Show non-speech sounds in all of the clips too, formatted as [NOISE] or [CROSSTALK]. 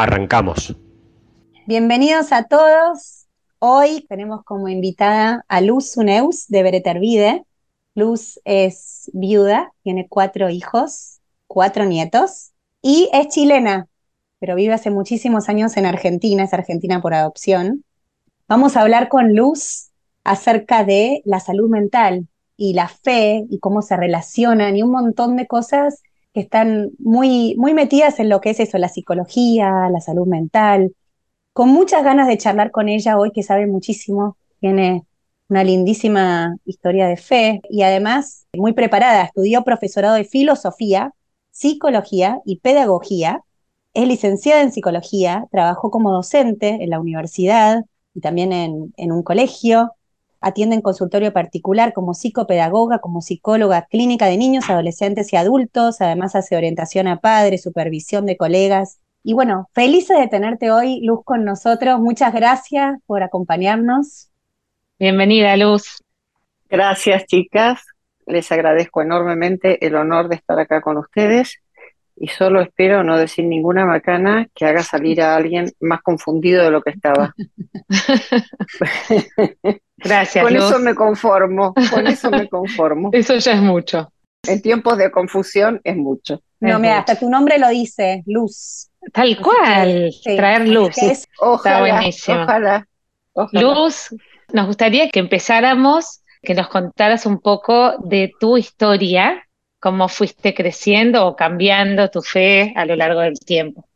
Arrancamos. Bienvenidos a todos. Hoy tenemos como invitada a Luz Uneus de Beretervide. Luz es viuda, tiene cuatro hijos, cuatro nietos y es chilena, pero vive hace muchísimos años en Argentina, es argentina por adopción. Vamos a hablar con Luz acerca de la salud mental y la fe y cómo se relacionan y un montón de cosas que están muy, muy metidas en lo que es eso, la psicología, la salud mental. Con muchas ganas de charlar con ella hoy, que sabe muchísimo, tiene una lindísima historia de fe y además muy preparada. Estudió profesorado de filosofía, psicología y pedagogía. Es licenciada en psicología, trabajó como docente en la universidad y también en, en un colegio atiende en consultorio particular como psicopedagoga, como psicóloga clínica de niños, adolescentes y adultos. Además hace orientación a padres, supervisión de colegas. Y bueno, felices de tenerte hoy, Luz, con nosotros. Muchas gracias por acompañarnos. Bienvenida, Luz. Gracias, chicas. Les agradezco enormemente el honor de estar acá con ustedes y solo espero no decir ninguna macana que haga salir a alguien más confundido de lo que estaba. [LAUGHS] Gracias. Con eso me conformo, con eso me conformo. [LAUGHS] Eso ya es mucho. En tiempos de confusión es mucho. No, mira, hasta tu nombre lo dice, Luz. Tal cual, traer luz. Está buenísimo. Ojalá, Luz, nos gustaría que empezáramos, que nos contaras un poco de tu historia, cómo fuiste creciendo o cambiando tu fe a lo largo del tiempo.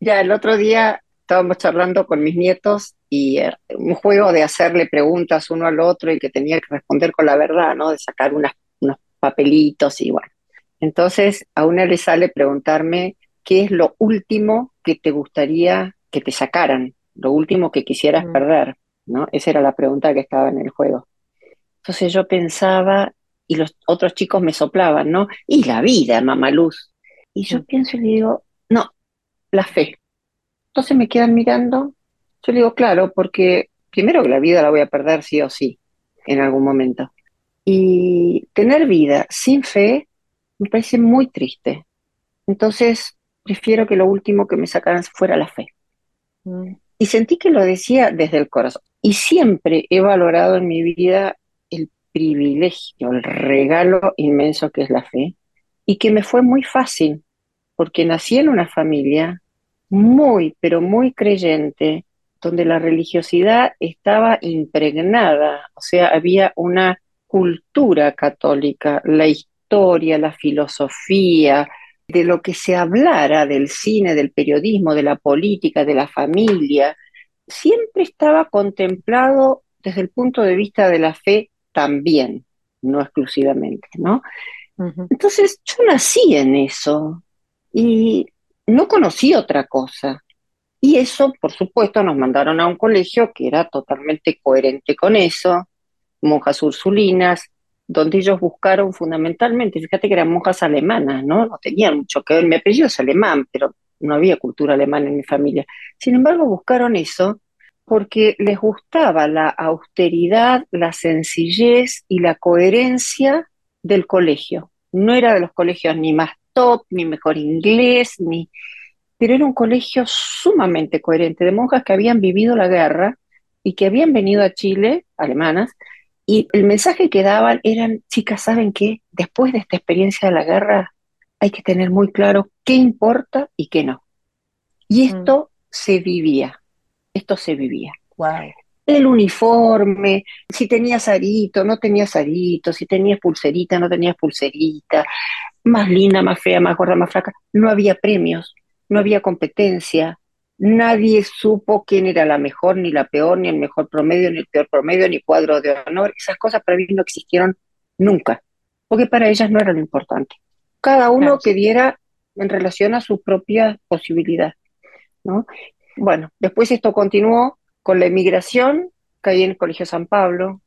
Ya, el otro día estábamos charlando con mis nietos y eh, un juego de hacerle preguntas uno al otro y que tenía que responder con la verdad, ¿no? De sacar unos papelitos y bueno. Entonces a una le sale preguntarme qué es lo último que te gustaría que te sacaran, lo último que quisieras mm. perder, ¿no? Esa era la pregunta que estaba en el juego. Entonces yo pensaba y los otros chicos me soplaban, ¿no? Y la vida, mamá Luz. Y yo pienso y le digo, no, la fe. Entonces me quedan mirando. Yo le digo, claro, porque primero que la vida la voy a perder sí o sí, en algún momento. Y tener vida sin fe me parece muy triste. Entonces, prefiero que lo último que me sacaran fuera la fe. Mm. Y sentí que lo decía desde el corazón. Y siempre he valorado en mi vida el regalo inmenso que es la fe, y que me fue muy fácil, porque nací en una familia muy, pero muy creyente, donde la religiosidad estaba impregnada, o sea, había una cultura católica, la historia, la filosofía, de lo que se hablara del cine, del periodismo, de la política, de la familia, siempre estaba contemplado desde el punto de vista de la fe también, no exclusivamente, ¿no? Entonces yo nací en eso y no conocí otra cosa. Y eso, por supuesto, nos mandaron a un colegio que era totalmente coherente con eso, monjas ursulinas, donde ellos buscaron fundamentalmente, fíjate que eran monjas alemanas, ¿no? No tenían mucho que ver, mi apellido es alemán, pero no había cultura alemana en mi familia. Sin embargo, buscaron eso porque les gustaba la austeridad, la sencillez y la coherencia del colegio. No era de los colegios ni más ni mejor inglés, ni... Pero era un colegio sumamente coherente de monjas que habían vivido la guerra y que habían venido a Chile, alemanas, y el mensaje que daban eran, chicas, ¿saben qué? Después de esta experiencia de la guerra hay que tener muy claro qué importa y qué no. Y mm. esto se vivía, esto se vivía. Wow. El uniforme, si tenías arito, no tenías arito, si tenías pulserita, no tenías pulserita, más linda, más fea, más gorda, más flaca. No había premios, no había competencia, nadie supo quién era la mejor, ni la peor, ni el mejor promedio, ni el peor promedio, ni cuadro de honor. Esas cosas para mí no existieron nunca, porque para ellas no era lo importante. Cada uno que diera en relación a su propia posibilidad. ¿no? Bueno, después esto continuó con la emigración, caí en el Colegio San Pablo,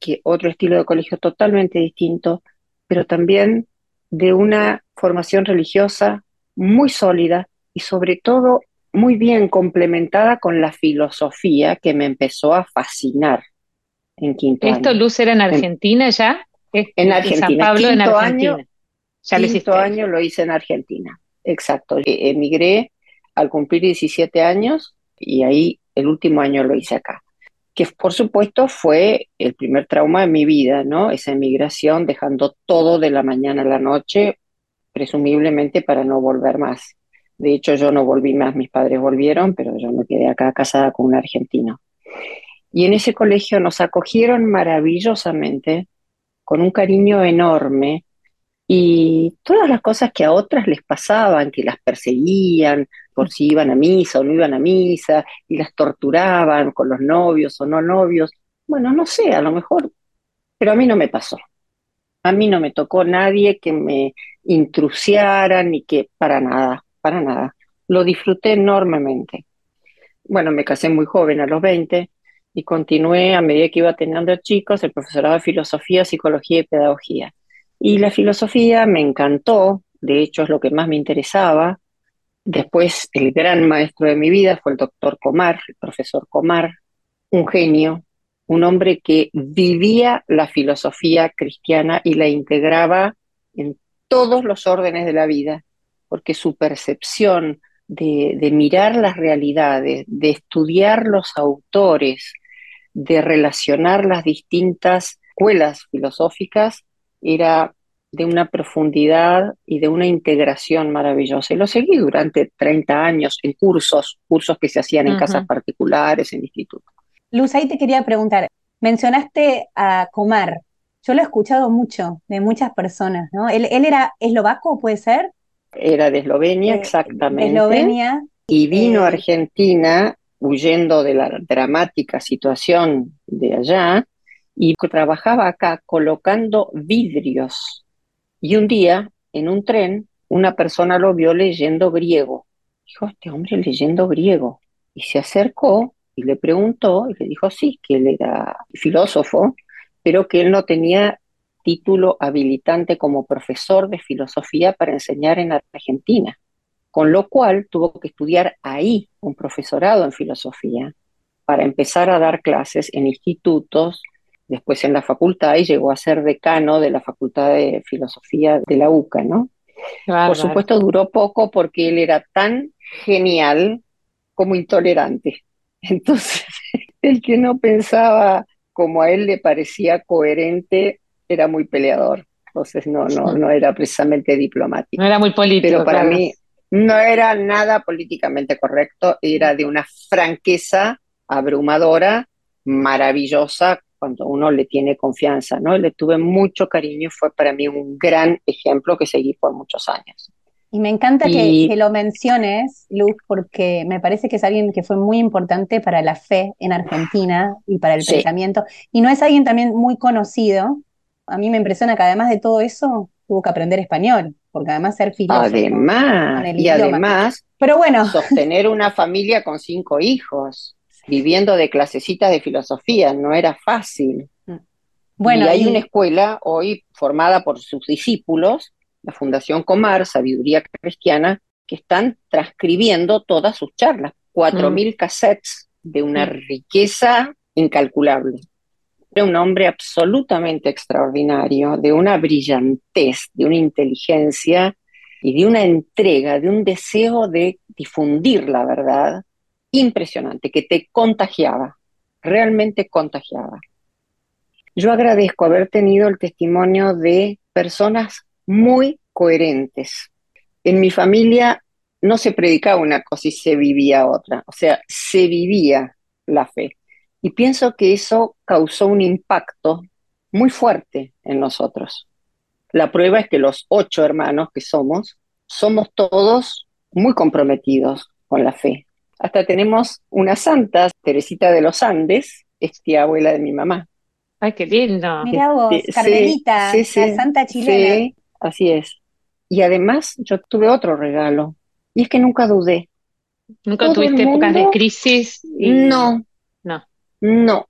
que otro estilo de colegio totalmente distinto, pero también de una formación religiosa muy sólida y sobre todo muy bien complementada con la filosofía que me empezó a fascinar en quinto ¿Esto, Luz, era en Argentina ya? En Argentina. San Pablo en Argentina. Año, ya quinto año lo hice en Argentina, exacto. Emigré al cumplir 17 años y ahí el último año lo hice acá. Que por supuesto fue el primer trauma de mi vida, ¿no? Esa emigración, dejando todo de la mañana a la noche, presumiblemente para no volver más. De hecho, yo no volví más, mis padres volvieron, pero yo me quedé acá casada con un argentino. Y en ese colegio nos acogieron maravillosamente, con un cariño enorme, y todas las cosas que a otras les pasaban, que las perseguían por si iban a misa o no iban a misa, y las torturaban con los novios o no novios, bueno, no sé, a lo mejor, pero a mí no me pasó. A mí no me tocó nadie que me intrusiara ni que para nada, para nada. Lo disfruté enormemente. Bueno, me casé muy joven, a los 20, y continué a medida que iba teniendo chicos el profesorado de filosofía, psicología y pedagogía. Y la filosofía me encantó, de hecho es lo que más me interesaba. Después el gran maestro de mi vida fue el doctor Comar, el profesor Comar, un genio, un hombre que vivía la filosofía cristiana y la integraba en todos los órdenes de la vida, porque su percepción de, de mirar las realidades, de estudiar los autores, de relacionar las distintas escuelas filosóficas era de una profundidad y de una integración maravillosa. Y lo seguí durante 30 años en cursos, cursos que se hacían en casas particulares, en institutos. Luz, ahí te quería preguntar, mencionaste a Comar, yo lo he escuchado mucho de muchas personas, ¿no? ¿Él, era eslovaco, puede ser? Era de Eslovenia, eh, exactamente. De Eslovenia. Y vino a eh, Argentina huyendo de la dramática situación de allá y trabajaba acá colocando vidrios. Y un día, en un tren, una persona lo vio leyendo griego. Dijo, este hombre leyendo griego. Y se acercó y le preguntó, y le dijo, sí, que él era filósofo, pero que él no tenía título habilitante como profesor de filosofía para enseñar en Argentina con lo cual tuvo que estudiar ahí un profesorado en filosofía para empezar a dar clases en institutos, después en la facultad y llegó a ser decano de la Facultad de Filosofía de la UCA, ¿no? Por supuesto duró poco porque él era tan genial como intolerante. [LAUGHS] Entonces, el que no pensaba como a él le parecía coherente era muy peleador. Entonces no, no, no era precisamente diplomático. No era muy político. Pero para mí, no era nada políticamente correcto, era de una franqueza abrumadora, maravillosa, cuando uno le tiene confianza, ¿no? Le tuve mucho cariño y fue para mí un gran ejemplo que seguí por muchos años. Y me encanta que, lo menciones, Luz, porque me parece que es alguien que fue muy importante para la fe en Argentina y para el pensamiento. Y no es alguien también muy conocido. A mí me impresiona que además de todo eso, tuvo que aprender español porque además ser filósofo. Además, y además, pero bueno. sostener una familia con cinco hijos, viviendo de clasecitas de filosofía, no era fácil. Bueno, y hay una escuela hoy formada por sus discípulos, la Fundación Comar, Sabiduría Cristiana, que están transcribiendo todas sus charlas, cuatro mm. mil cassettes de una mm. riqueza incalculable un hombre absolutamente extraordinario, de una brillantez, de una inteligencia y de una entrega, de un deseo de difundir la verdad impresionante, que te contagiaba, realmente contagiaba. Yo agradezco haber tenido el testimonio de personas muy coherentes. En mi familia no se predicaba una cosa y se vivía otra, o sea, se vivía la fe. Y pienso que eso causó un impacto muy fuerte en nosotros. La prueba es que los ocho hermanos que somos, somos todos muy comprometidos con la fe. Hasta tenemos una santa, Teresita de los Andes, es tía abuela de mi mamá. Ay, qué lindo. Mira vos, Carmelita, la santa chilena. Sí, así es. Y además yo tuve otro regalo, y es que nunca dudé. ¿Nunca tuviste épocas de crisis? No. No. No.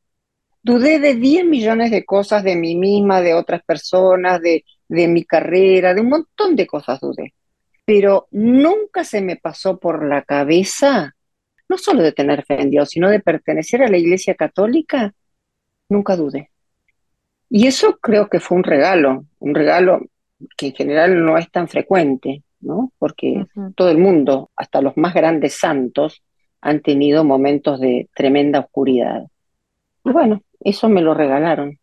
Dudé de 10 millones de cosas de mí misma, de otras personas, de, de mi carrera, de un montón de cosas dudé. Pero nunca se me pasó por la cabeza, no solo de tener fe en Dios, sino de pertenecer a la Iglesia Católica, nunca dudé. Y eso creo que fue un regalo, un regalo que en general no es tan frecuente, ¿no? Porque todo el mundo, hasta los más grandes santos, han tenido momentos de tremenda oscuridad. Y bueno, eso me lo regalaron.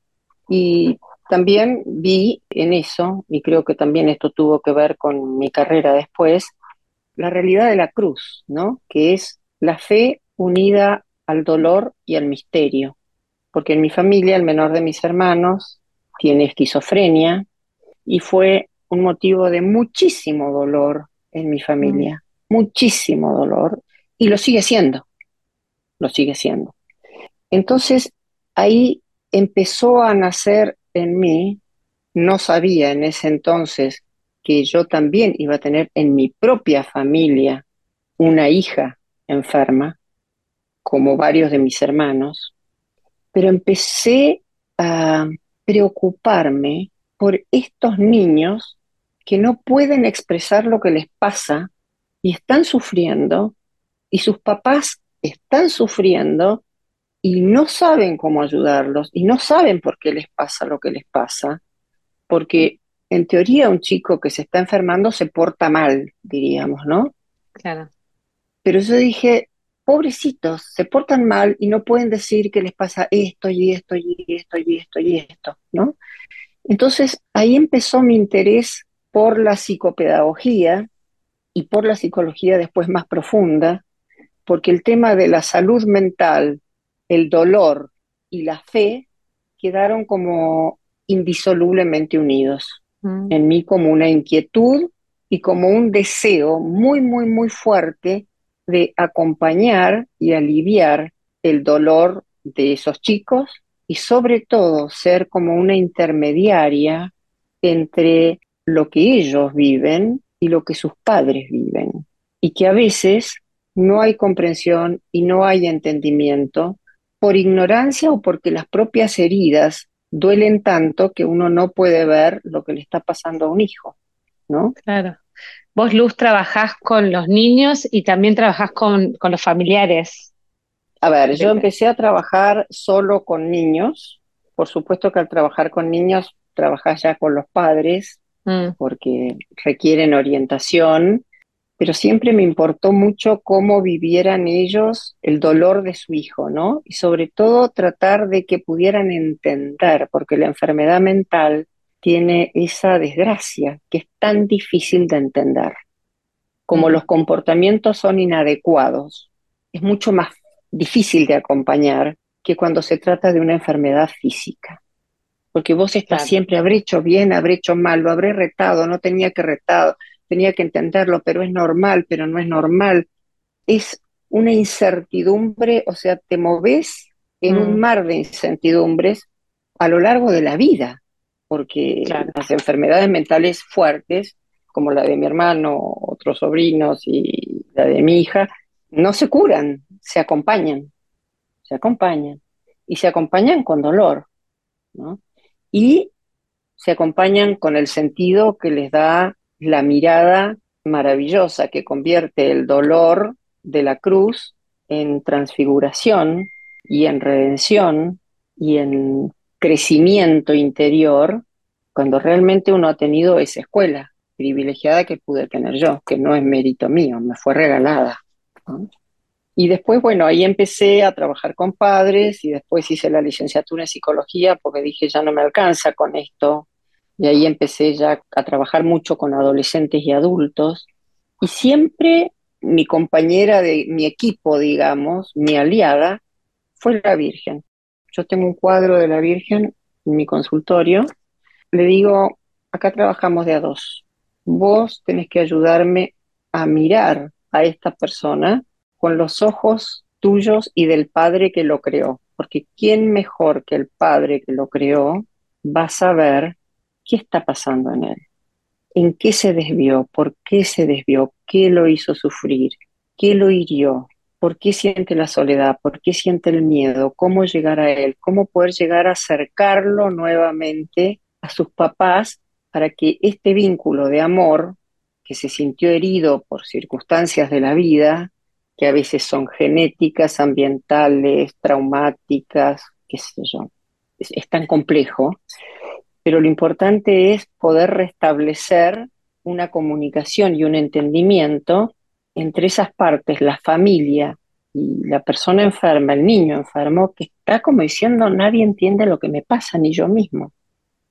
Y también vi en eso, y creo que también esto tuvo que ver con mi carrera después, la realidad de la cruz, ¿no? Que es la fe unida al dolor y al misterio. Porque en mi familia el menor de mis hermanos tiene esquizofrenia y fue un motivo de muchísimo dolor en mi familia, muchísimo dolor, y lo sigue siendo, lo sigue siendo. Entonces, ahí empezó a nacer en mí, no sabía en ese entonces que yo también iba a tener en mi propia familia una hija enferma, como varios de mis hermanos, pero empecé a preocuparme por estos niños que no pueden expresar lo que les pasa y están sufriendo, y sus papás están sufriendo y no saben cómo ayudarlos y no saben por qué les pasa lo que les pasa, porque en teoría un chico que se está enfermando se porta mal, diríamos, ¿no? Claro. Pero yo dije, pobrecitos, se portan mal y no pueden decir que les pasa esto y esto y esto y esto y esto, ¿no? Entonces ahí empezó mi interés por la psicopedagogía y por la psicología después más profunda, porque el tema de la salud mental el dolor y la fe quedaron como indisolublemente unidos. Mm. En mí como una inquietud y como un deseo muy, muy, muy fuerte de acompañar y aliviar el dolor de esos chicos y sobre todo ser como una intermediaria entre lo que ellos viven y lo que sus padres viven. Y que a veces no hay comprensión y no hay entendimiento por ignorancia o porque las propias heridas duelen tanto que uno no puede ver lo que le está pasando a un hijo, ¿no? Claro. Vos, Luz, trabajás con los niños y también trabajás con, con los familiares. A ver, yo empecé a trabajar solo con niños. Por supuesto que al trabajar con niños trabajás ya con los padres, mm. porque requieren orientación pero siempre me importó mucho cómo vivieran ellos el dolor de su hijo, ¿no? Y sobre todo tratar de que pudieran entender, porque la enfermedad mental tiene esa desgracia que es tan difícil de entender. Como los comportamientos son inadecuados, es mucho más difícil de acompañar que cuando se trata de una enfermedad física. Porque vos estás siempre, habré hecho bien, habré hecho mal, lo habré retado, no tenía que retado, tenía que entenderlo, pero es normal, pero no es normal. Es una incertidumbre, o sea, te moves en un mm. mar de incertidumbres a lo largo de la vida, porque las enfermedades mentales fuertes, como la de mi hermano, otros sobrinos y la de mi hija, no se curan, se acompañan, se acompañan, y se acompañan con dolor, ¿no? Y se acompañan con el sentido que les da la mirada maravillosa que convierte el dolor de la cruz en transfiguración y en redención y en crecimiento interior cuando realmente uno ha tenido esa escuela privilegiada que pude tener yo, que no es mérito mío, me fue regalada. Y después, bueno, ahí empecé a trabajar con padres y después hice la licenciatura en psicología porque dije, ya no me alcanza con esto y ahí empecé ya a trabajar mucho con adolescentes y adultos. Y siempre mi compañera de mi equipo, digamos, mi aliada, fue la Virgen. Yo tengo un cuadro de la Virgen en mi consultorio. Le digo, acá trabajamos de a dos. Vos tenés que ayudarme a mirar a esta persona con los ojos tuyos y del Padre que lo creó. Porque ¿quién mejor que el Padre que lo creó va a saber ¿Qué está pasando en él? ¿En qué se desvió? ¿Por qué se desvió? ¿Qué lo hizo sufrir? qué lo hirió, por qué siente la soledad, por qué siente el miedo, cómo llegar a él, cómo poder llegar a acercarlo nuevamente a sus papás para que este vínculo de amor que se sintió herido por circunstancias de la vida, que a veces son genéticas, ambientales, traumáticas, qué sé yo, es, tan complejo, pero lo importante es poder restablecer una comunicación y un entendimiento entre esas partes, la familia y la persona enferma, el niño enfermo, que está como diciendo nadie entiende lo que me pasa, ni yo mismo.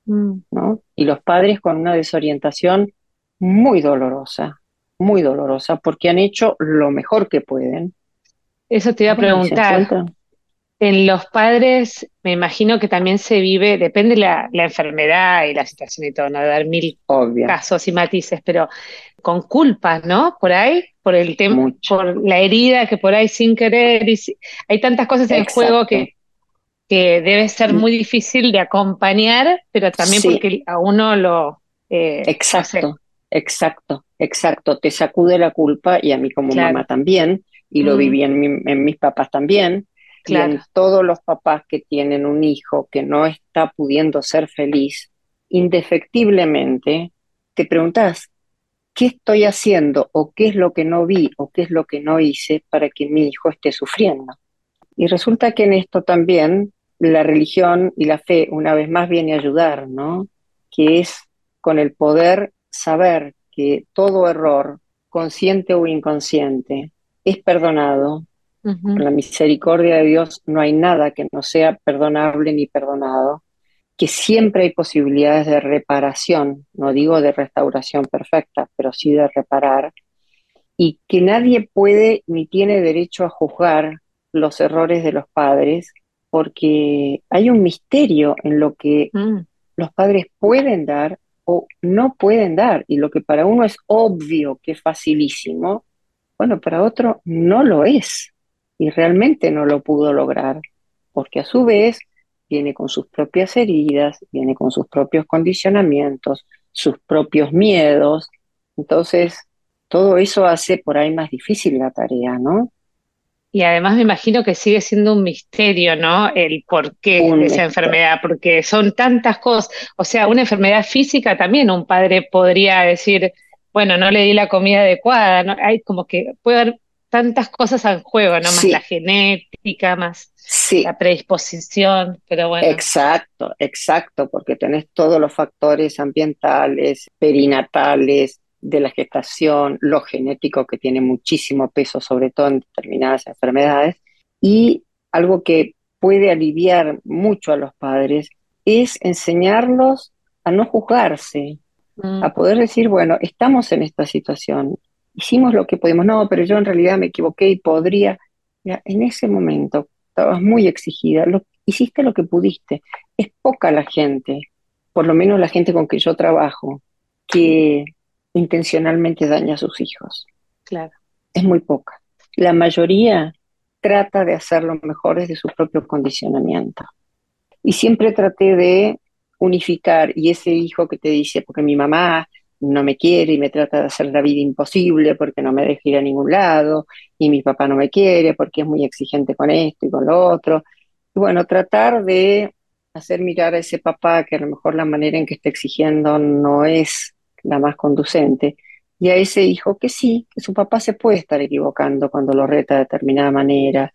Mm. ¿no? Y los padres con una desorientación muy dolorosa, muy dolorosa, porque han hecho lo mejor que pueden. Eso te iba a preguntar. En los padres, me imagino que también se vive, depende la, la enfermedad y la situación y todo, no haber mil casos y matices, pero con culpas, ¿no? Por ahí, por el tema, por la herida que por ahí sin querer, y hay tantas cosas en el juego que, que debe ser muy difícil de acompañar, pero también porque a uno lo... Eh, exacto, exacto, exacto. Te sacude la culpa y a mí como mamá también, y lo viví en, en mis papás también todos los papás que tienen un hijo que no está pudiendo ser feliz, indefectiblemente, te preguntas, ¿qué estoy haciendo o qué es lo que no vi o qué es lo que no hice para que mi hijo esté sufriendo? Y resulta que en esto también la religión y la fe una vez más viene a ayudar, ¿no? Que es con el poder saber que todo error, consciente o inconsciente, es perdonado, la misericordia de Dios no hay nada que no sea perdonable ni perdonado, que siempre hay posibilidades de reparación, no digo de restauración perfecta, pero sí de reparar, y que nadie puede ni tiene derecho a juzgar los errores de los padres, porque hay un misterio en lo que mm. los padres pueden dar o no pueden dar, y lo que para uno es obvio que es facilísimo, bueno, para otro no lo es y realmente no lo pudo lograr, porque a su vez viene con sus propias heridas, viene con sus propios condicionamientos, sus propios miedos. Entonces, todo eso hace por ahí más difícil la tarea, ¿no? Y además me imagino que sigue siendo un misterio, ¿no? El porqué de esa enfermedad, porque son tantas cosas. O sea, una enfermedad física también un padre podría decir, bueno, no le di la comida adecuada, ¿no? Hay como que puede haber tantas cosas al juego, ¿no? Más la genética, más la predisposición, pero bueno. Exacto, exacto, porque tenés todos los factores ambientales, perinatales, de la gestación, lo genético que tiene muchísimo peso, sobre todo en determinadas enfermedades, y algo que puede aliviar mucho a los padres es enseñarlos a no juzgarse, mm. a poder decir, bueno, estamos en esta situación, hicimos lo que podemos, no, pero yo en realidad me equivoqué y podría. en ese momento estabas muy exigida, lo, hiciste lo que pudiste. Es poca la gente, por lo menos la gente con que yo trabajo, que intencionalmente daña a sus hijos. Claro. Es muy poca. La mayoría trata de hacer lo mejor desde su propio condicionamiento. Y siempre traté de unificar, y ese hijo que te dice, porque mi mamá no me quiere y me trata de hacer la vida imposible porque no me deja ir a ningún lado, y mi papá no me quiere porque es muy exigente con esto y con lo otro. Y bueno, tratar de hacer mirar a ese papá que a lo mejor la manera en que está exigiendo no es la más conducente, y a ese hijo que sí, que su papá se puede estar equivocando cuando lo reta de determinada manera,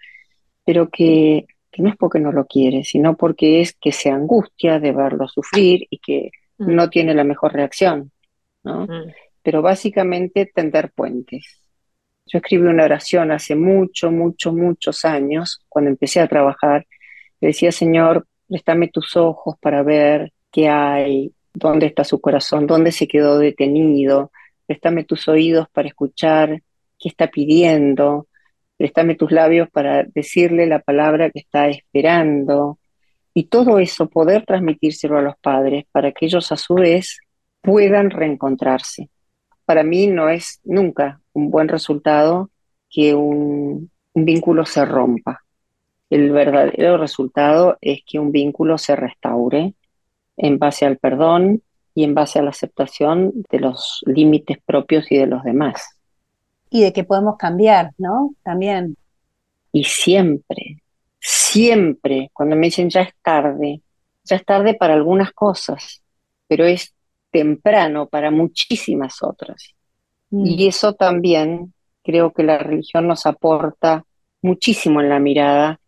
pero que, que no es porque no lo quiere, sino porque es que se angustia de verlo sufrir y que mm. no tiene la mejor reacción. Mm. Pero básicamente tender puentes. Yo escribí una oración hace mucho, mucho, muchos años, cuando empecé a trabajar. Le decía, Señor, préstame tus ojos para ver qué hay, dónde está su corazón, dónde se quedó detenido. Préstame tus oídos para escuchar qué está pidiendo. Préstame tus labios para decirle la palabra que está esperando. Y todo eso poder transmitírselo a los padres para que ellos a su vez puedan reencontrarse. Para mí no es nunca un buen resultado que un, vínculo se rompa. El verdadero resultado es que un vínculo se restaure en base al perdón y en base a la aceptación de los límites propios y de los demás. Y de que podemos cambiar, ¿no? También. Y siempre, siempre, cuando me dicen ya es tarde, ya es tarde para algunas cosas, pero es temprano para muchísimas otras. Mm. Y eso también creo que la religión nos aporta muchísimo en la mirada,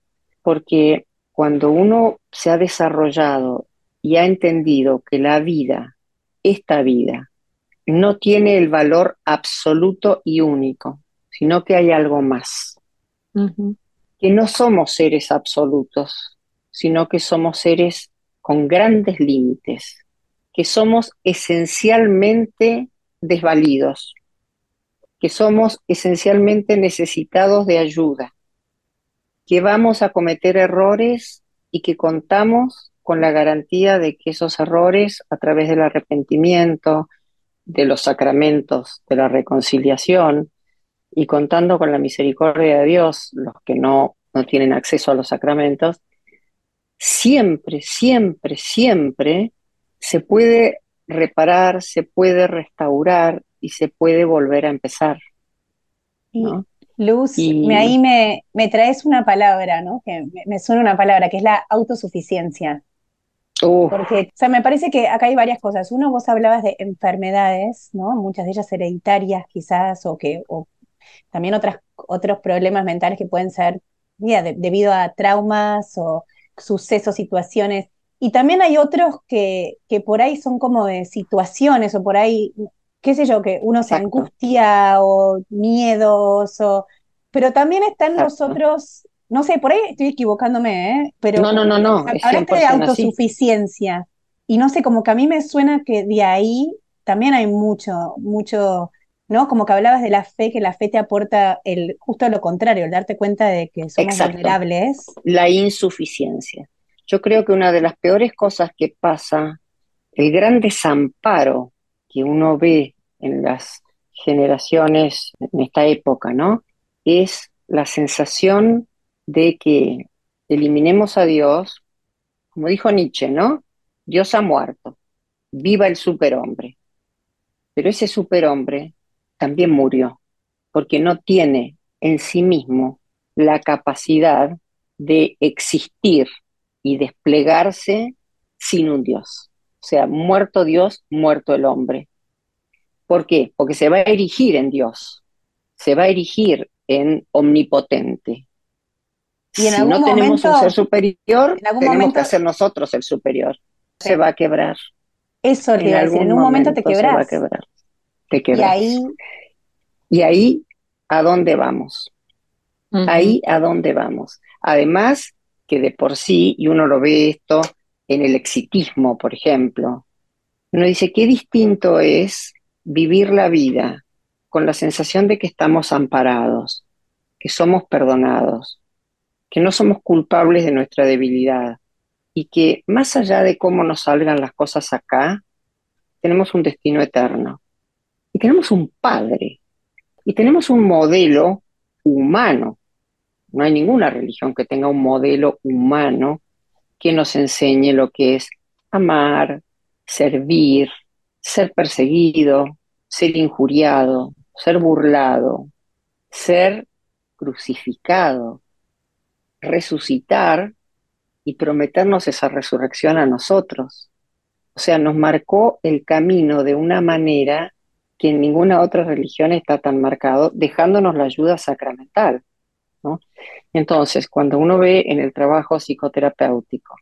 porque cuando uno se ha desarrollado y ha entendido que la vida, esta vida, no tiene el valor absoluto y único, sino que hay algo más, que no somos seres absolutos, sino que somos seres con grandes límites, que somos esencialmente desvalidos, que somos esencialmente necesitados de ayuda, que vamos a cometer errores y que contamos con la garantía de que esos errores, a través del arrepentimiento, de los sacramentos, de la reconciliación, y contando con la misericordia de Dios, los que no, no tienen acceso a los sacramentos, siempre, siempre, siempre se puede reparar, se puede restaurar y se puede volver a empezar. Luz, Y- me, ahí me, me traes una palabra, ¿no? Que me, me suena una palabra, que es la autosuficiencia. Uf, Porque, o sea, me parece que acá hay varias cosas. Uno, vos hablabas de enfermedades, ¿no? Muchas de ellas hereditarias quizás, o que, o también otras, otros problemas mentales que pueden ser mira, de- debido a traumas o sucesos, situaciones. Y también hay otros que, que por ahí son como de situaciones, o por ahí, qué sé yo, que uno se angustia o miedos, o... Pero también están los otros, no sé, por ahí estoy equivocándome, ¿eh? Pero No, no, no, no, hablaste de 100% así. autosuficiencia. Y no sé, como que a mí me suena que de ahí también hay mucho, mucho, ¿no? Como que hablabas de la fe, que la fe te aporta el, justo lo contrario, el darte cuenta de que somos Exacto. vulnerables. la insuficiencia. Yo creo que una de las peores cosas que pasa, el gran desamparo que uno ve en las generaciones en esta época, ¿no? Es la sensación de que eliminemos a Dios, como dijo Nietzsche, ¿no? Dios ha muerto, viva el superhombre. Pero ese superhombre también murió, porque no tiene en sí mismo la capacidad de existir y desplegarse sin un Dios. O sea, muerto Dios, muerto el hombre. ¿Por qué? Porque se va a erigir en Dios, se va a erigir en omnipotente. Y en si algún no tenemos un ser superior, en algún tenemos momento- que hacer nosotros el superior. Sí. Se va a quebrar. Eso te iba a decir, en un momento te se va a quebrar. Te Y quebras. ahí, Y ahí, ¿a dónde vamos? Ahí a dónde vamos. Además, que de por sí, y uno lo ve esto en el exitismo, por ejemplo, uno dice, qué distinto es vivir la vida con la sensación de que estamos amparados, que somos perdonados, que no somos culpables de nuestra debilidad y que más allá de cómo nos salgan las cosas acá, tenemos un destino eterno. Y tenemos un padre, y tenemos un modelo humano. No hay ninguna religión que tenga un modelo humano que nos enseñe lo que es amar, servir, ser perseguido, ser injuriado, ser burlado, ser crucificado, resucitar y prometernos esa resurrección a nosotros. O sea, nos marcó el camino de una manera que en ninguna otra religión está tan marcado, dejándonos la ayuda sacramental. ¿No? Entonces, cuando uno ve en el trabajo psicoterapéutico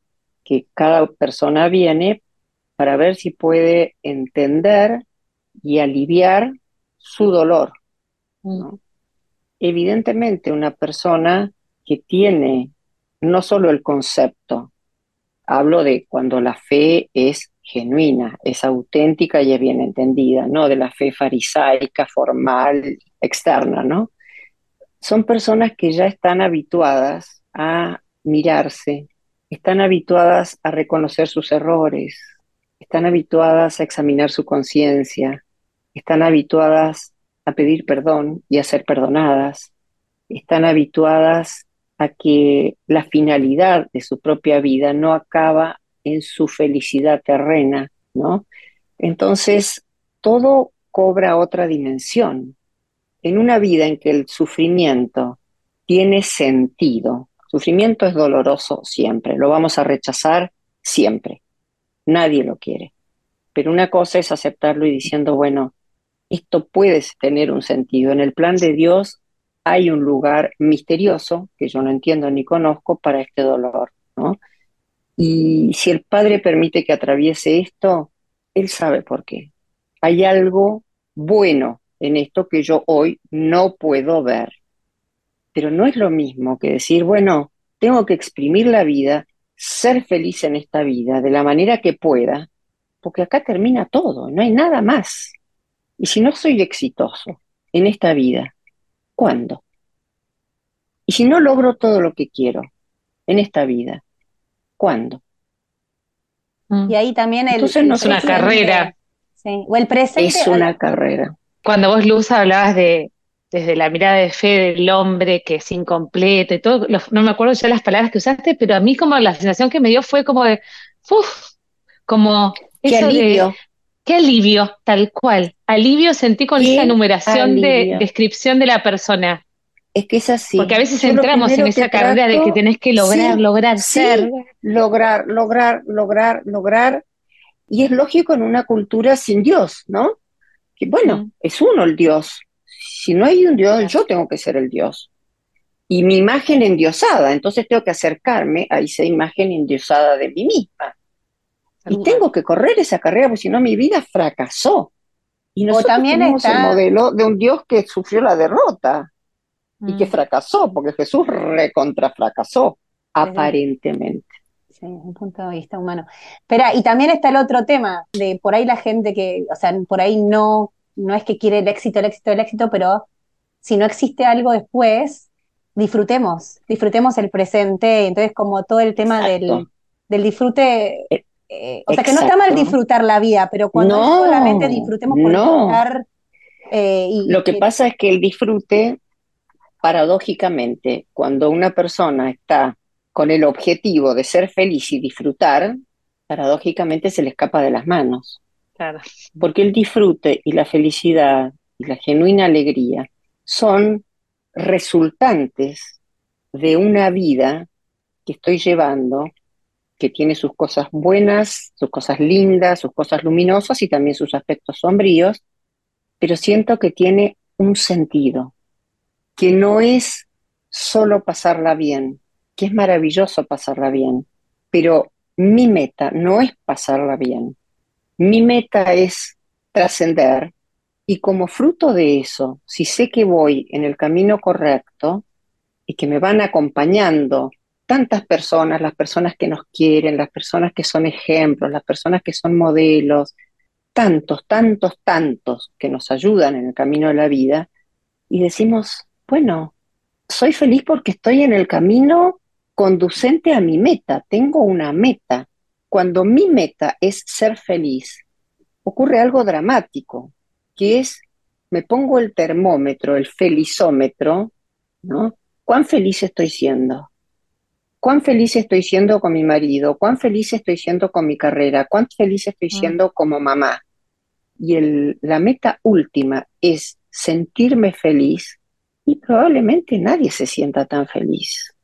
que cada persona viene para ver si puede entender y aliviar su dolor. ¿no? Evidentemente, una persona que tiene no solo el concepto, hablo de cuando la fe es genuina, es auténtica y es bien entendida, no de la fe farisaica, formal, externa, ¿no? Son personas que ya están habituadas a mirarse, están habituadas a reconocer sus errores, están habituadas a examinar su conciencia, están habituadas a pedir perdón y a ser perdonadas, están habituadas a que la finalidad de su propia vida no acaba en su felicidad terrena, ¿no? Entonces, todo cobra otra dimensión. En una vida en que el sufrimiento tiene sentido, sufrimiento es doloroso siempre, lo vamos a rechazar siempre, nadie lo quiere. Pero una cosa es aceptarlo y diciendo, bueno, esto puede tener un sentido. En el plan de Dios hay un lugar misterioso que yo no entiendo ni conozco para este dolor, ¿no? Y si el Padre permite que atraviese esto, Él sabe por qué. Hay algo bueno en esto que yo hoy no puedo ver. Pero no es lo mismo que decir, bueno, tengo que exprimir la vida, ser feliz en esta vida de la manera que pueda, porque acá termina todo, no hay nada más. Y si no soy exitoso en esta vida, ¿cuándo? Y si no logro todo lo que quiero en esta vida, ¿cuándo? Y ahí también el, Entonces no es una carrera. Sí. O el presente. Es una carrera. Cuando vos, Luz, hablabas de desde la mirada de fe del hombre que es incompleto y todo, no me acuerdo ya las palabras que usaste, pero a mí como la sensación que me dio fue como de, uff, como qué alivio. qué alivio, tal cual. Alivio sentí con esa enumeración de descripción de la persona. Es que es así. Porque a veces entramos en esa carrera de que tenés que lograr, lograr, ser. Lograr, lograr, lograr, lograr. Y es lógico en una cultura sin Dios, ¿no? Que bueno, es uno el Dios. Si no hay un Dios, yo tengo que ser el Dios. Y mi imagen endiosada, entonces tengo que acercarme a esa imagen endiosada de mí misma. Y tengo que correr esa carrera, porque si no mi vida fracasó. Y nosotros o también tenemos el modelo de un Dios que sufrió la derrota y que mm. fracasó, porque Jesús recontra fracasó, aparentemente. Sí, un punto de vista humano. Pero, y también está el otro tema, de por ahí la gente que, o sea, por ahí no, no es que quiere el éxito, el éxito, el éxito, pero si no existe algo después, disfrutemos, disfrutemos el presente. Entonces, como todo el tema del, del, disfrute, eh, eh, o sea, que no está mal disfrutar la vida, pero cuando solamente disfrutemos por disfrutar. Eh, y, Lo que pasa es que el disfrute paradójicamente, cuando una persona está con el objetivo de ser feliz y disfrutar, paradójicamente se le escapa de las manos. Porque el disfrute y la felicidad y la genuina alegría son resultantes de una vida que estoy llevando, que tiene sus cosas buenas, sus cosas lindas, sus cosas luminosas y también sus aspectos sombríos, pero siento que tiene un sentido, que no es solo pasarla bien, que es maravilloso pasarla bien, pero mi meta no es pasarla bien. Mi meta es trascender y como fruto de eso, si sé que voy en el camino correcto y que me van acompañando tantas personas, las personas que nos quieren, las personas que son ejemplos, las personas que son modelos, tantos, tantos, tantos que nos ayudan en el camino de la vida, y decimos, bueno, soy feliz porque estoy en el camino conducente a mi meta, tengo una meta. Cuando mi meta es ser feliz, ocurre algo dramático, que es, me pongo el termómetro, el felizómetro, ¿no? ¿Cuán feliz estoy siendo? ¿Cuán feliz estoy siendo con mi marido? ¿Cuán feliz estoy siendo con mi carrera? ¿Cuán feliz estoy mm. siendo como mamá? Y el, la meta última es sentirme feliz y probablemente nadie se sienta tan feliz,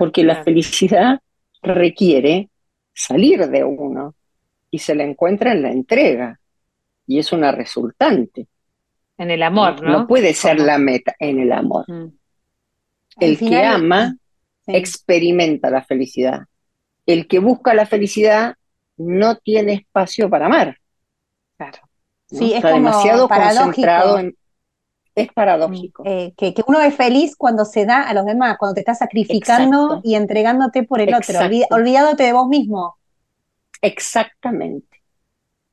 porque la felicidad requiere salir de uno y se la encuentra en la entrega y es una resultante. En el amor, ¿no? No puede ser la meta, en el amor. Mm. El que ama experimenta la felicidad. El que busca la felicidad no tiene espacio para amar. Claro. Sí, Está demasiado concentrado en, es paradójico. Eh, que, uno es feliz cuando se da a los demás, cuando te estás sacrificando y entregándote por el otro, olvidándote de vos mismo. Exactamente,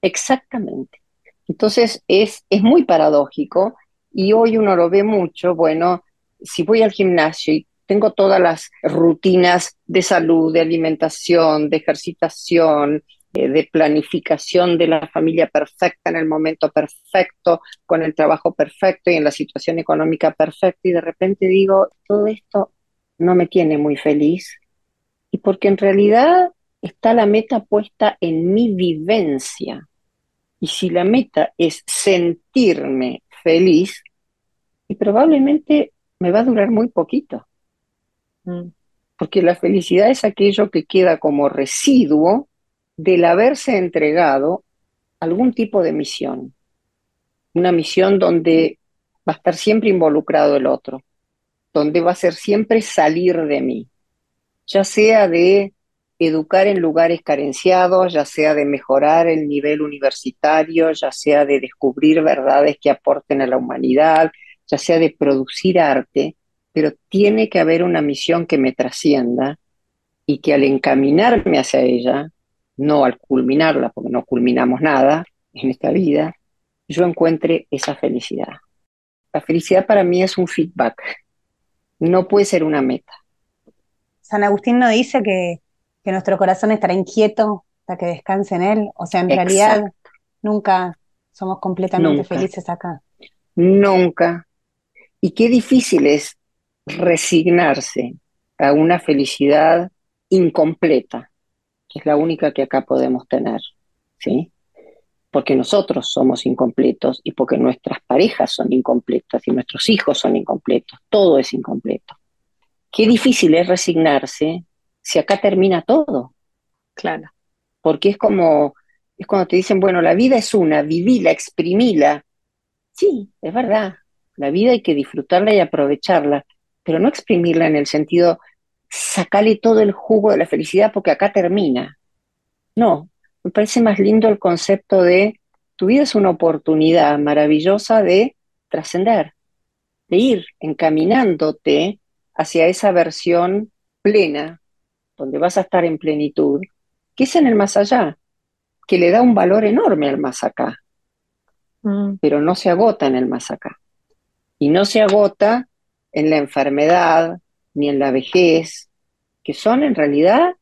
exactamente. Entonces es, es muy paradójico y hoy uno lo ve mucho, bueno, si voy al gimnasio y tengo todas las rutinas de salud, de alimentación, de ejercitación, de planificación de la familia perfecta en el momento perfecto, con el trabajo perfecto y en la situación económica perfecta y de repente digo, todo esto no me tiene muy feliz y porque en realidad está la meta puesta en mi vivencia. Y si la meta es sentirme feliz, y probablemente me va a durar muy poquito. Mm. Porque la felicidad es aquello que queda como residuo del haberse entregado algún tipo de misión. Una misión donde va a estar siempre involucrado el otro, donde va a ser siempre salir de mí, ya sea de educar en lugares carenciados, ya sea de mejorar el nivel universitario, ya sea de descubrir verdades que aporten a la humanidad, ya sea de producir arte, pero tiene que haber una misión que me trascienda y que al encaminarme hacia ella, no al culminarla, porque no culminamos nada en esta vida, yo encuentre esa felicidad. La felicidad para mí es un feedback, no puede ser una meta. San Agustín no dice que, que nuestro corazón estará inquieto hasta que descanse en él, o sea, en realidad nunca somos completamente Nunca. felices acá. Nunca. Y qué difícil es resignarse a una felicidad incompleta, que es la única que acá podemos tener, ¿sí? Porque nosotros somos incompletos y porque nuestras parejas son incompletas y nuestros hijos son incompletos, todo es incompleto. Qué difícil es resignarse si acá termina todo, Claro. porque es como, es cuando te dicen, bueno, la vida es una, vivila, exprimila. Sí, es verdad, la vida hay que disfrutarla y aprovecharla, pero no exprimirla en el sentido, sacarle todo el jugo de la felicidad porque acá termina. No, me parece más lindo el concepto de tu vida es una oportunidad maravillosa de trascender, de ir encaminándote hacia esa versión plena, donde vas a estar en plenitud, que es en el más allá, que le da un valor enorme al más acá, Mm. pero no se agota en el más acá. Y no se agota en la enfermedad ni en la vejez, que son en realidad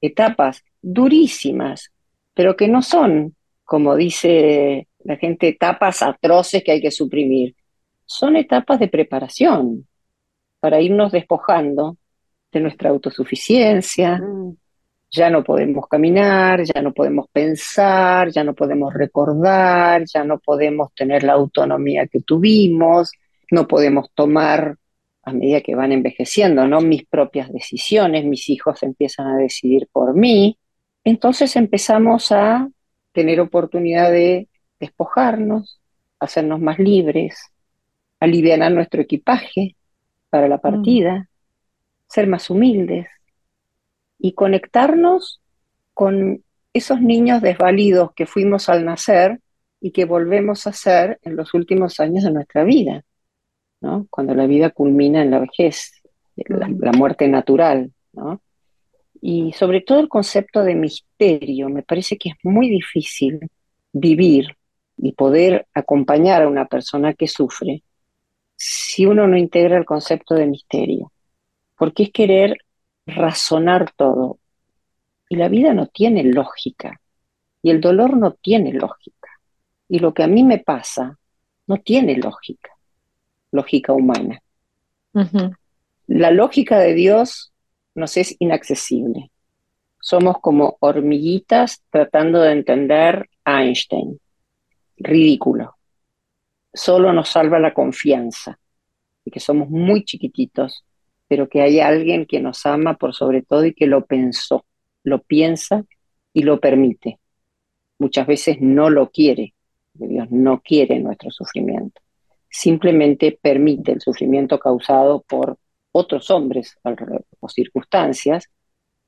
etapas durísimas, pero que no son, como dice la gente, etapas atroces que hay que suprimir. Son etapas de preparación para irnos despojando de nuestra autosuficiencia, Mm. ya no podemos caminar, ya no podemos pensar, ya no podemos recordar, ya no podemos tener la autonomía que tuvimos, no podemos tomar a medida que van envejeciendo, ¿no? Mis propias decisiones, mis hijos empiezan a decidir por mí. Entonces empezamos a tener oportunidad de despojarnos, hacernos más libres, aliviar nuestro equipaje para la partida, ser más humildes y conectarnos con esos niños desvalidos que fuimos al nacer y que volvemos a ser en los últimos años de nuestra vida, ¿no? Cuando la vida culmina en la vejez, la, la muerte natural, ¿no? Y sobre todo el concepto de misterio, me parece que es muy difícil vivir y poder acompañar a una persona que sufre si uno no integra el concepto de misterio, porque es querer razonar todo. Y la vida no tiene lógica, y el dolor no tiene lógica, y lo que a mí me pasa no tiene lógica, lógica humana. La lógica de Dios nos es inaccesible. Somos como hormiguitas tratando de entender a Einstein. Ridículo. Solo nos salva la confianza de que somos muy chiquititos, pero que hay alguien que nos ama por sobre todo y que lo pensó, lo piensa y lo permite. Muchas veces no lo quiere, Dios no quiere nuestro sufrimiento. Simplemente permite el sufrimiento causado por otros hombres o circunstancias,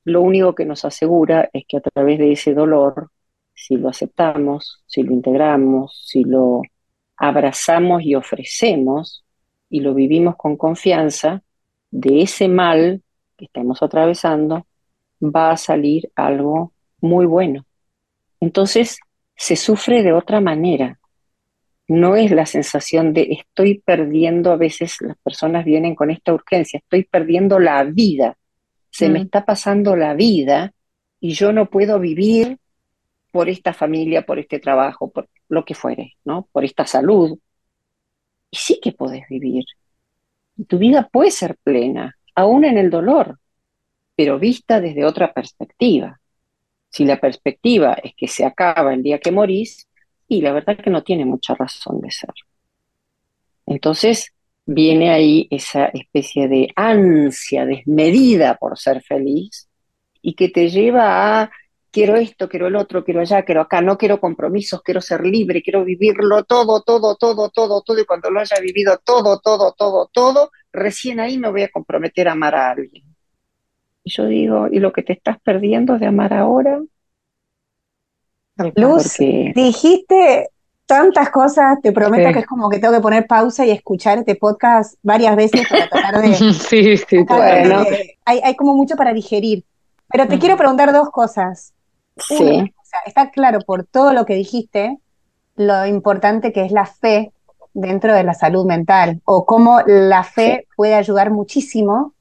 lo único que nos asegura es que a través de ese dolor, si lo aceptamos, si lo integramos, si lo abrazamos y ofrecemos y lo vivimos con confianza, de ese mal que estamos atravesando va a salir algo muy bueno. Entonces se sufre de otra manera. No es la sensación de estoy perdiendo, a veces las personas vienen con esta urgencia, estoy perdiendo la vida, se me Mm. está pasando la vida y yo no puedo vivir por esta familia, por este trabajo, por lo que fuere, ¿no? Por esta salud. Y sí que podés vivir. Y tu vida puede ser plena, aún en el dolor, pero vista desde otra perspectiva. Si la perspectiva es que se acaba el día que morís, y la verdad que no tiene mucha razón de ser. Entonces, viene ahí esa especie de ansia desmedida por ser feliz y que te lleva a quiero esto, quiero el otro, quiero allá, quiero acá, no quiero compromisos, quiero ser libre, quiero vivirlo todo, todo, todo, todo, todo, y cuando lo haya vivido todo, todo, todo, todo, recién ahí me voy a comprometer a amar a alguien. Y yo digo, ¿y lo que te estás perdiendo de amar ahora? Luz, dijiste tantas cosas, te prometo que es como que tengo que poner pausa y escuchar este podcast varias veces para tratar de... [LAUGHS] sí, sí, bueno. hay, hay como mucho para digerir. Pero te quiero preguntar dos cosas. Sí. o sea, está claro por todo lo que dijiste, lo importante que es la fe dentro de la salud mental o cómo la fe puede ayudar muchísimo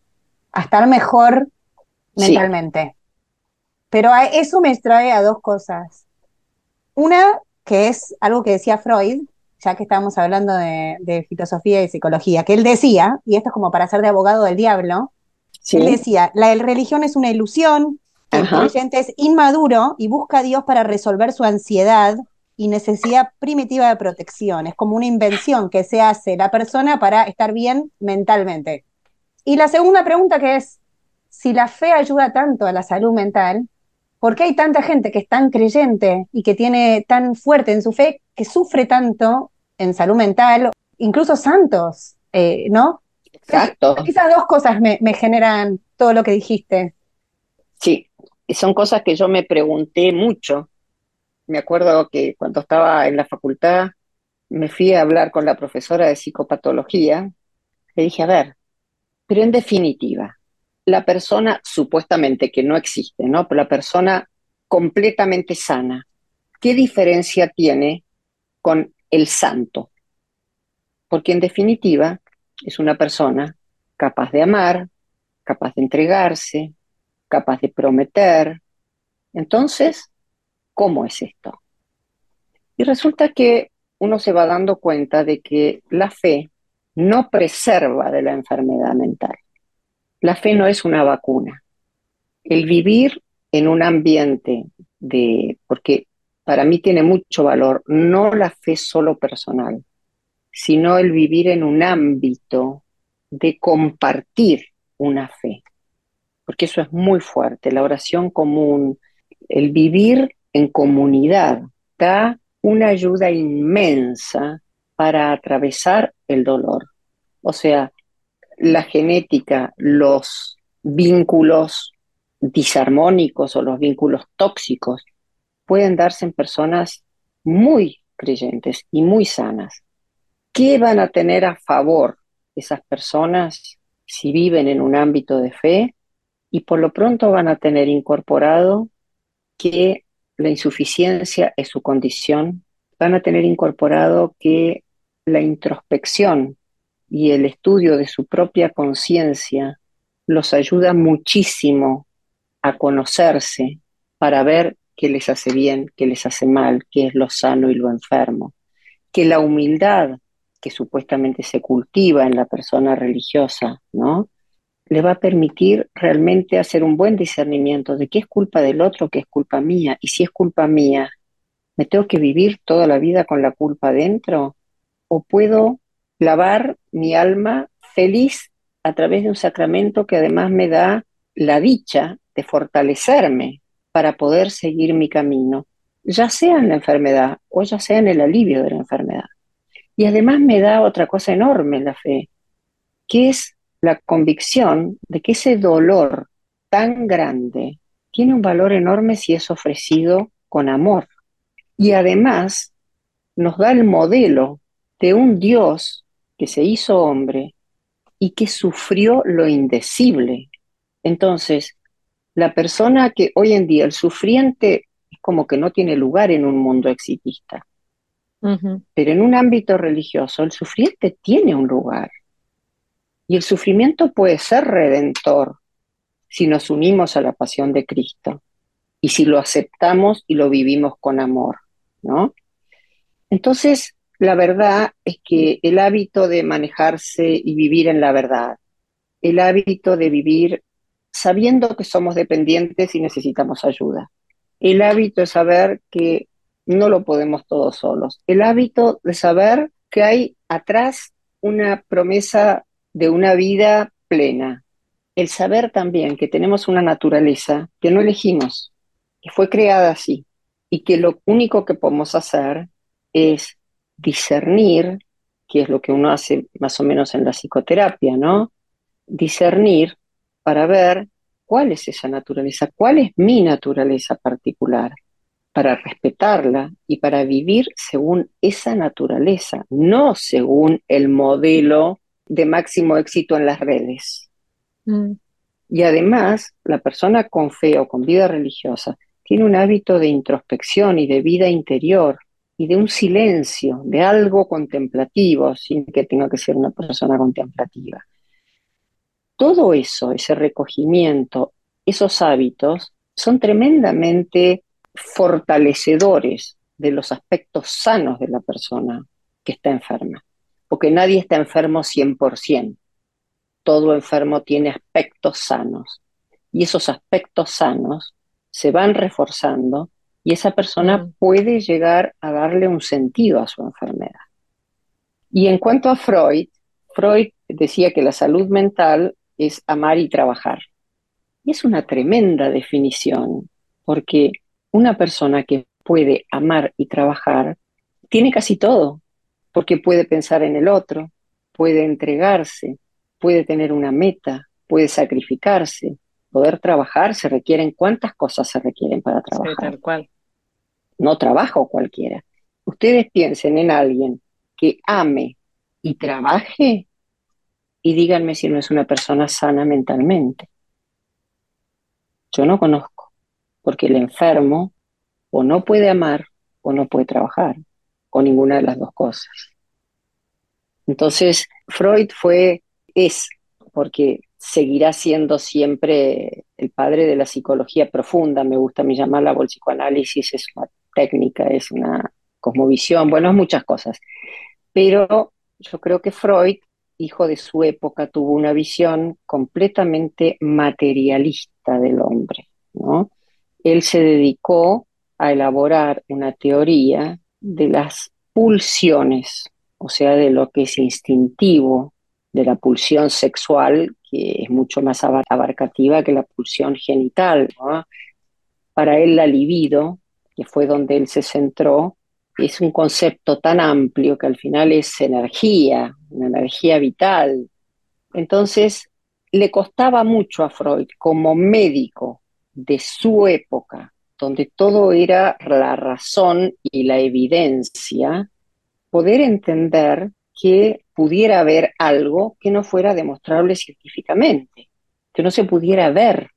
a estar mejor mentalmente. Pero eso me trae a dos cosas. Una, que es algo que decía Freud, ya que estábamos hablando de, de filosofía y psicología, que él decía, y esto es como para ser de abogado del diablo, él decía, la religión es una ilusión, el creyente es inmaduro y busca a Dios para resolver su ansiedad y necesidad primitiva de protección. Es como una invención que se hace la persona para estar bien mentalmente. Y la segunda pregunta que es, si la fe ayuda tanto a la salud mental, ¿por qué hay tanta gente que es tan creyente y que tiene tan fuerte en su fe que sufre tanto en salud mental, incluso santos, eh, ¿no? Exacto. Esas dos cosas me, generan todo lo que dijiste. Sí, son cosas que yo me pregunté mucho. Me acuerdo que cuando estaba en la facultad me fui a hablar con la profesora de psicopatología. Le dije, a ver, pero en definitiva, la persona supuestamente que no existe, ¿no? Pero la persona completamente sana, ¿qué diferencia tiene con el santo? Porque en definitiva, es una persona capaz de amar, capaz de entregarse, capaz de prometer. Entonces, ¿cómo es esto? Y resulta que uno se va dando cuenta de que la fe no preserva de la enfermedad mental. La fe no es una vacuna. El vivir en un ambiente de, porque para mí tiene mucho valor, no la fe solo personal, sino el vivir en un ámbito de compartir una fe, porque eso es muy fuerte, la oración común, el vivir en comunidad, da una ayuda inmensa para atravesar el dolor. O sea, la genética, los vínculos disarmónicos o los vínculos tóxicos pueden darse en personas muy creyentes y muy sanas. ¿Qué van a tener a favor esas personas si viven en un ámbito de fe? Y por lo pronto van a tener incorporado que la insuficiencia es su condición, van a tener incorporado que la introspección y el estudio de su propia conciencia los ayuda muchísimo a conocerse para ver qué les hace bien, qué les hace mal, qué es lo sano y lo enfermo. Que la humildad que supuestamente se cultiva en la persona religiosa, ¿no? Le va a permitir realmente hacer un buen discernimiento de qué es culpa del otro, qué es culpa mía, y si es culpa mía, ¿me tengo que vivir toda la vida con la culpa dentro? ¿O puedo lavar mi alma feliz a través de un sacramento que además me da la dicha de fortalecerme para poder seguir mi camino, ya sea en la enfermedad o ya sea en el alivio de la enfermedad? Y además me da otra cosa enorme la fe, que es la convicción de que ese dolor tan grande tiene un valor enorme si es ofrecido con amor. Y además nos da el modelo de un Dios que se hizo hombre y que sufrió lo indecible. Entonces, la persona que hoy en día, el sufriente, es como que no tiene lugar en un mundo exitista. Pero en un ámbito religioso el sufriente tiene un lugar. Y el sufrimiento puede ser redentor si nos unimos a la pasión de Cristo y si lo aceptamos y lo vivimos con amor, ¿no? Entonces, la verdad es que el hábito de manejarse y vivir en la verdad, el hábito de vivir sabiendo que somos dependientes y necesitamos ayuda, el hábito de saber que no lo podemos todos solos. El hábito de saber que hay atrás una promesa de una vida plena. El saber también que tenemos una naturaleza que no elegimos, que fue creada así, y que lo único que podemos hacer es discernir, que es lo que uno hace más o menos en la psicoterapia, ¿no? Discernir para ver cuál es esa naturaleza, cuál es mi naturaleza particular, para respetarla y para vivir según esa naturaleza, no según el modelo de máximo éxito en las redes. Mm. Y además, la persona con fe o con vida religiosa tiene un hábito de introspección y de vida interior y de un silencio, de algo contemplativo, sin que tenga que ser una persona contemplativa. Todo eso, ese recogimiento, esos hábitos, son tremendamente fortalecedores de los aspectos sanos de la persona que está enferma, porque nadie está enfermo 100%. Todo enfermo tiene aspectos sanos y esos aspectos sanos se van reforzando y esa persona puede llegar a darle un sentido a su enfermedad. Y en cuanto a Freud, Freud decía que la salud mental es amar y trabajar. Y es una tremenda definición, porque una persona que puede amar y trabajar tiene casi todo, porque puede pensar en el otro, puede entregarse, puede tener una meta, puede sacrificarse, poder trabajar, se requieren cuántas cosas se requieren para trabajar. cual. No trabajo cualquiera. Ustedes piensen en alguien que ame y trabaje y díganme si no es una persona sana mentalmente. Yo no conozco porque el enfermo o no puede amar o no puede trabajar, o ninguna de las dos cosas. Entonces, Freud fue, es, porque seguirá siendo siempre el padre de la psicología profunda, me gusta me llamarla, el psicoanálisis es una técnica, es una cosmovisión, bueno, es muchas cosas. Pero yo creo que Freud, hijo de su época, tuvo una visión completamente materialista del hombre, ¿no? él se dedicó a elaborar una teoría de las pulsiones, o sea, de lo que es instintivo, de la pulsión sexual, que es mucho más abarcativa que la pulsión genital. Para él la libido, que fue donde él se centró, es un concepto tan amplio que al final es energía, una energía vital. Entonces, le costaba mucho a Freud como médico de su época, donde todo era la razón y la evidencia, poder entender que pudiera haber algo que no fuera demostrable científicamente, que no se pudiera ver.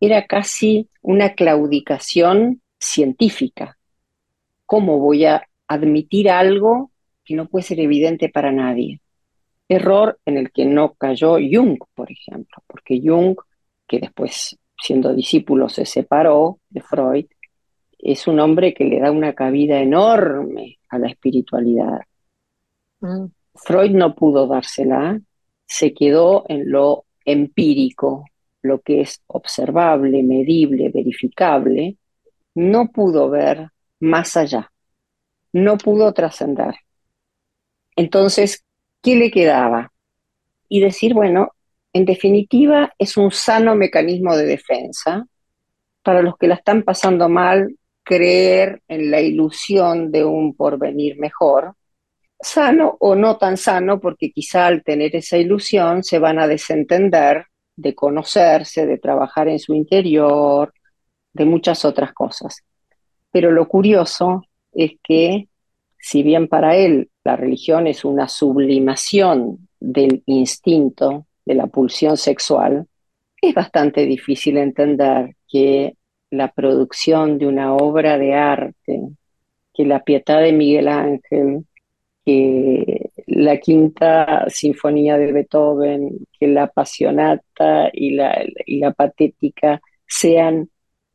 Era casi una claudicación científica. ¿Cómo voy a admitir algo que no puede ser evidente para nadie? Error en el que no cayó Jung, por ejemplo, porque Jung, que después siendo discípulo, se separó de Freud, es un hombre que le da una cabida enorme a la espiritualidad. Mm. Freud no pudo dársela, se quedó en lo empírico, lo que es observable, medible, verificable, no pudo ver más allá, no pudo trascender. Entonces, ¿qué le quedaba? Y decir, bueno, en definitiva, es un sano mecanismo de defensa para los que la están pasando mal, creer en la ilusión de un porvenir mejor, sano o no tan sano, porque quizá al tener esa ilusión se van a desentender de conocerse, de trabajar en su interior, de muchas otras cosas. Pero lo curioso es que, si bien para él la religión es una sublimación del instinto de la pulsión sexual, es bastante difícil entender que la producción de una obra de arte, que la pietad de Miguel Ángel, que la quinta sinfonía de Beethoven, que la apasionata y la, y la patética sean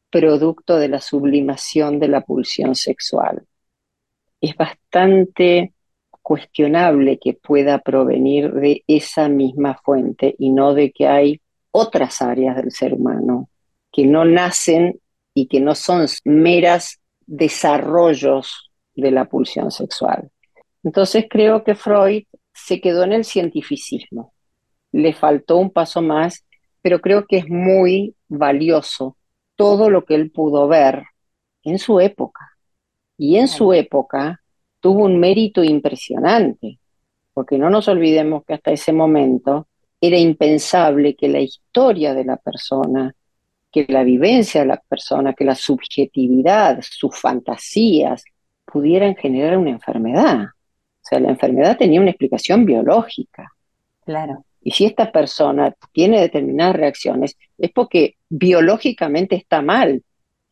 producto de la sublimación de la pulsión sexual. Es bastante cuestionable que pueda provenir de esa misma fuente y no de que hay otras áreas del ser humano que no nacen y que no son meras desarrollos de la pulsión sexual. Entonces creo que Freud se quedó en el cientificismo. Le faltó un paso más, pero creo que es muy valioso todo lo que él pudo ver en su época. Y en su época tuvo un mérito impresionante, porque no nos olvidemos que hasta ese momento era impensable que la historia de la persona, que la vivencia de la persona, que la subjetividad, sus fantasías, pudieran generar una enfermedad. Sea, la enfermedad tenía una explicación biológica. Claro. Y si esta persona tiene determinadas reacciones, es porque biológicamente está mal.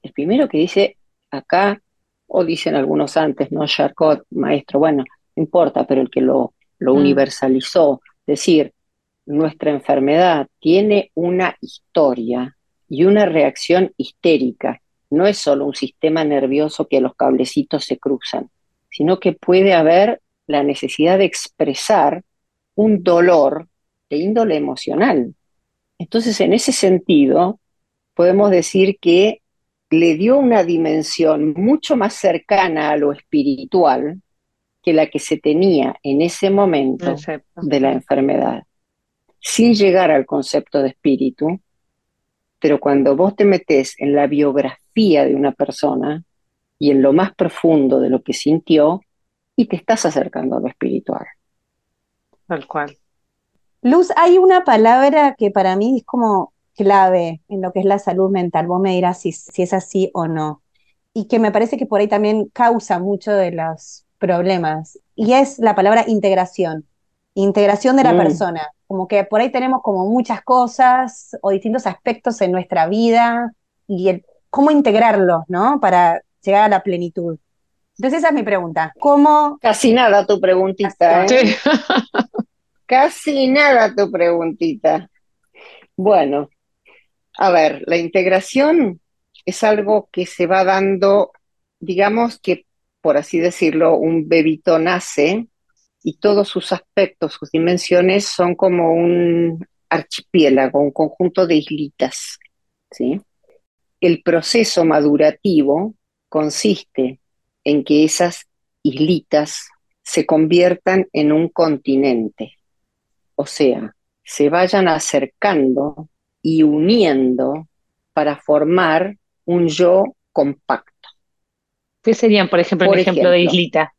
El primero que dice acá, o dicen algunos antes, ¿no? Charcot, maestro, bueno, no importa, pero el que lo, lo mm. universalizó, decir, nuestra enfermedad tiene una historia y una reacción histérica. No es solo un sistema nervioso que los cablecitos se cruzan, sino que puede haber la necesidad de expresar un dolor de índole emocional. Entonces, en ese sentido, podemos decir que le dio una dimensión mucho más cercana a lo espiritual que la que se tenía en ese momento de la enfermedad, sin llegar al concepto de espíritu, pero cuando vos te metes en la biografía de una persona y en lo más profundo de lo que sintió, y te estás acercando a lo espiritual. Tal cual. Luz, hay una palabra que para mí es como clave en lo que es la salud mental. Vos me dirás si, si es así o no. Y que me parece que por ahí también causa mucho de los problemas. Y es la palabra integración. Integración de la mm. persona. Como que por ahí tenemos como muchas cosas o distintos aspectos en nuestra vida y el, cómo integrarlos, ¿no? Para llegar a la plenitud. Entonces esa es mi pregunta. ¿Cómo? Casi nada tu preguntita. ¿eh? [LAUGHS] Casi nada tu preguntita. Bueno, a ver, la integración es algo que se va dando, digamos que, por así decirlo, un bebito nace y todos sus aspectos, sus dimensiones son como un archipiélago, un conjunto de islitas. ¿sí? El proceso madurativo consiste en que esas islitas se conviertan en un continente o sea, se vayan acercando y uniendo para formar un yo compacto. ¿Qué serían, por ejemplo, un ejemplo, de islita?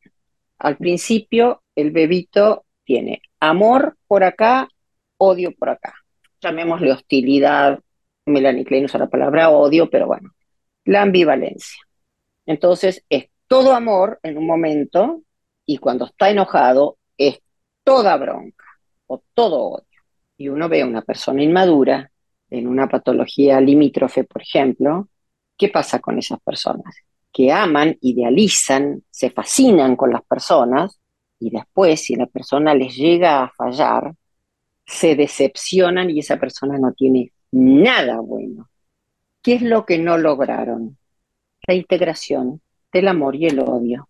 Al principio, el bebito tiene amor por acá, odio por acá. Llamémosle hostilidad. Melanie Klein usa la palabra odio, pero bueno, la ambivalencia. Entonces, es todo amor en un momento y cuando está enojado es toda bronca todo odio. Y uno ve a una persona inmadura en una patología limítrofe, por ejemplo, ¿qué pasa con esas personas? Que aman, idealizan, se fascinan con las personas y después, si la persona les llega a fallar, se decepcionan y esa persona no tiene nada bueno. ¿Qué es lo que no lograron? La integración del amor y el odio.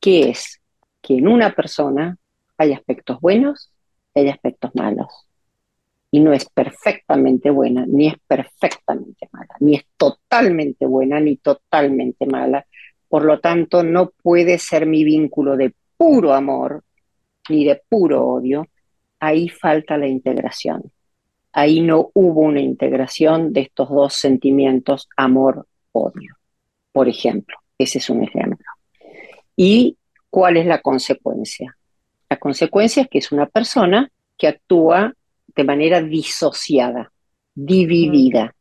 ¿Qué es? Que en una persona hay aspectos buenos hay aspectos malos. Y no es perfectamente buena, ni es perfectamente mala, ni es totalmente buena, ni totalmente mala. Por lo tanto, no puede ser mi vínculo de puro amor, ni de puro odio. Ahí falta la integración. Ahí no hubo una integración de estos dos sentimientos, amor-odio. Por ejemplo, ese es un ejemplo. ¿Y cuál es la consecuencia? La consecuencia es que es una persona que actúa de manera disociada, dividida.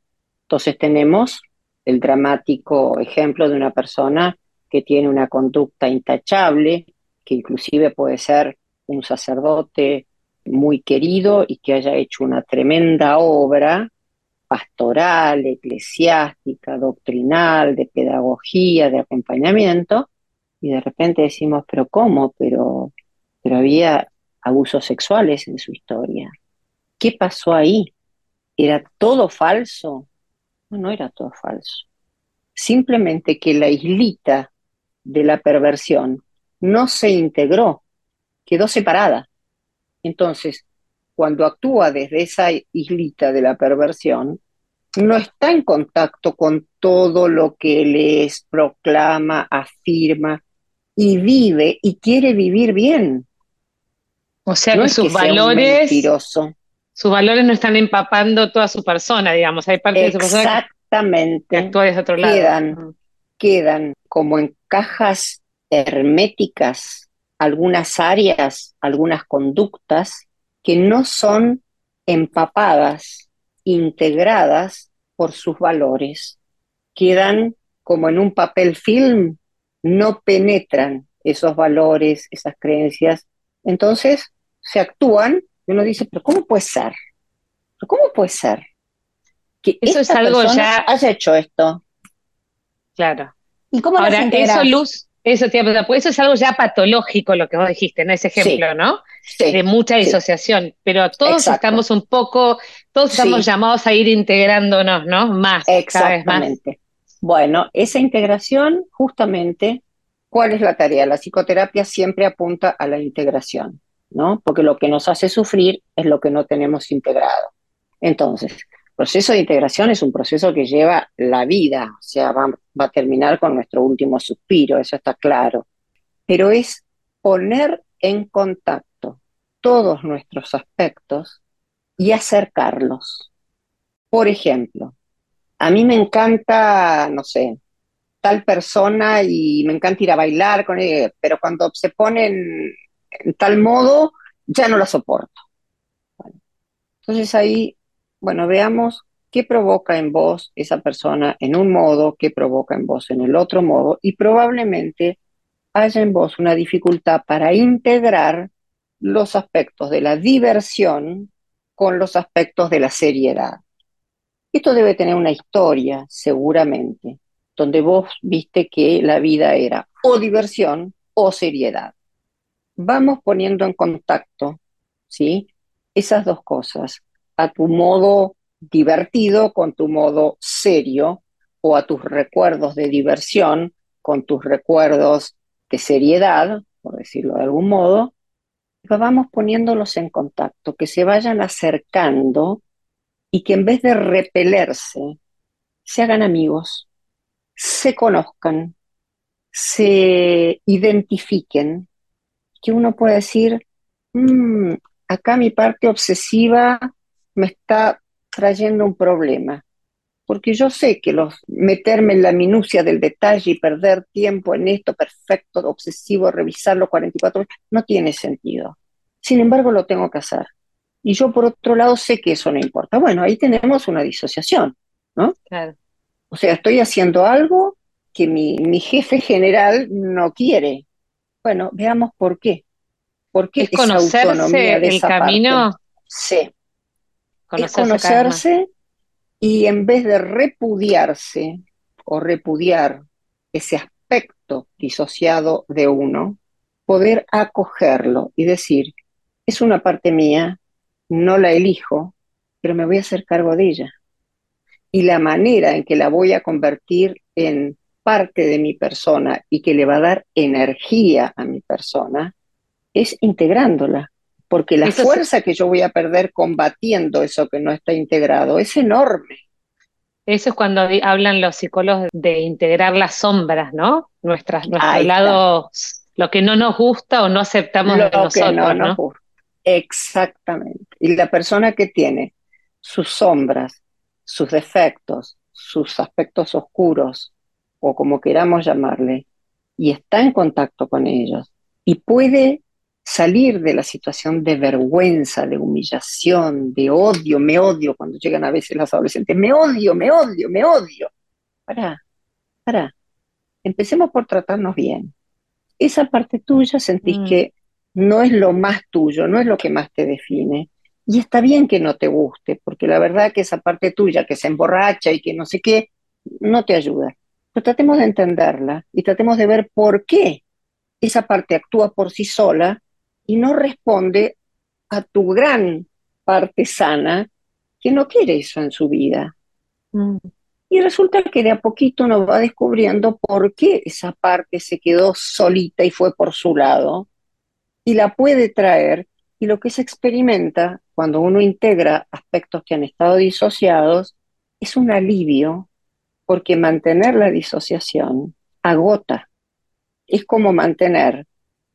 Entonces tenemos el dramático ejemplo de una persona que tiene una conducta intachable, que inclusive puede ser un sacerdote muy querido y que haya hecho una tremenda obra pastoral, eclesiástica, doctrinal, de pedagogía, de acompañamiento, y de repente decimos, pero ¿cómo? Pero pero había abusos sexuales en su historia. ¿Qué pasó ahí? ¿Era todo falso? No, no era todo falso. Simplemente que la islita de la perversión no se integró, quedó separada. Entonces, cuando actúa desde esa islita de la perversión, no está en contacto con todo lo que les proclama, afirma y vive y quiere vivir bien O sea No que sus que valores, sus valores no están empapando toda su persona, digamos. Hay parte de su persona que- actúa desde otro lado. Quedan. Quedan como en cajas herméticas algunas áreas, algunas conductas que no son empapadas, integradas por sus valores. Quedan como en un papel film, no penetran esos valores, esas creencias. Entonces se actúan y uno dice, pero ¿cómo puede ser? ¿Pero ¿Cómo puede ser? Que Eso es algo persona ya- haya hecho esto. Claro. ¿Y cómo Ahora, eso, Luz, eso, te pues eso es algo ya patológico lo que vos dijiste en ese ejemplo, Sí. ¿no? Sí. De mucha sí. disociación, pero todos Exacto. estamos un poco, todos estamos llamados a ir integrándonos, ¿no? Más, cada vez más. Exactamente. Bueno, esa integración, justamente, ¿cuál es la tarea? La psicoterapia siempre apunta a la integración, ¿no? Porque lo que nos hace sufrir es lo que no tenemos integrado. Entonces, el proceso de integración es un proceso que lleva la vida, o sea, va, va a terminar con nuestro último suspiro, eso está claro. Pero es poner en contacto todos nuestros aspectos y acercarlos. Por ejemplo, a mí me encanta, no sé, tal persona y me encanta ir a bailar con ella, pero cuando se pone en, tal modo, ya no la soporto. Entonces ahí, bueno, veamos qué provoca en vos esa persona en un modo, qué provoca en vos en el otro modo, y probablemente haya en vos una dificultad para integrar los aspectos de la diversión con los aspectos de la seriedad. Esto debe tener una historia, seguramente, donde vos viste que la vida era o diversión o seriedad. Vamos poniendo en contacto, ¿sí? Esas dos cosas, a tu modo divertido con tu modo serio, o a tus recuerdos de diversión con tus recuerdos de seriedad, por decirlo de algún modo, vamos poniéndolos en contacto, que se vayan acercando y que en vez de repelerse, se hagan amigos, se conozcan, se identifiquen, que uno pueda decir, "Mm, acá mi parte obsesiva me está trayendo un problema, porque yo sé que los, meterme en la minucia del detalle y perder tiempo en esto perfecto, obsesivo, revisarlo 44 veces, no tiene sentido. Sin embargo, lo tengo que hacer. Y yo, por otro lado, sé que eso no importa. Bueno, ahí tenemos una disociación, ¿no? Claro. O sea, estoy haciendo algo que mi, mi jefe general no quiere. Bueno, veamos por qué. ¿Por qué Es esa conocerse de el esa camino, parte? Sí, es conocerse y en vez de repudiarse o repudiar ese aspecto disociado de uno, poder acogerlo y decir, es una parte mía, no la elijo, pero me voy a hacer cargo de ella. Y la manera en que la voy a convertir en parte de mi persona y que le va a dar energía a mi persona es integrándola. Porque la fuerza que yo voy a perder combatiendo eso que no está integrado es enorme. Eso es cuando hablan los psicólogos de integrar las sombras, ¿no? Nuestras, nuestro Ahí está. lado, lo que no nos gusta o no aceptamos de Lo que nosotros, no ¿no? nos gusta. Exactamente. Y la persona que tiene sus sombras, sus defectos, sus aspectos oscuros, o como queramos llamarle, y está en contacto con ellos, y puede salir de la situación de vergüenza, de humillación, de odio, me odio, cuando llegan a veces las adolescentes, me odio, me odio, me odio. Pará, pará. Empecemos por tratarnos bien. Esa parte tuya sentís Mm. que no es lo más tuyo, no es lo que más te define. Y está bien que no te guste, porque la verdad que esa parte tuya que se emborracha y que no sé qué, no te ayuda. Pero tratemos de entenderla y tratemos de ver por qué esa parte actúa por sí sola y no responde a tu gran parte sana que no quiere eso en su vida. Mm. Y resulta que de a poquito uno va descubriendo por qué esa parte se quedó solita y fue por su lado, y la puede traer, y lo que se experimenta cuando uno integra aspectos que han estado disociados es un alivio, porque mantener la disociación agota. Es como mantener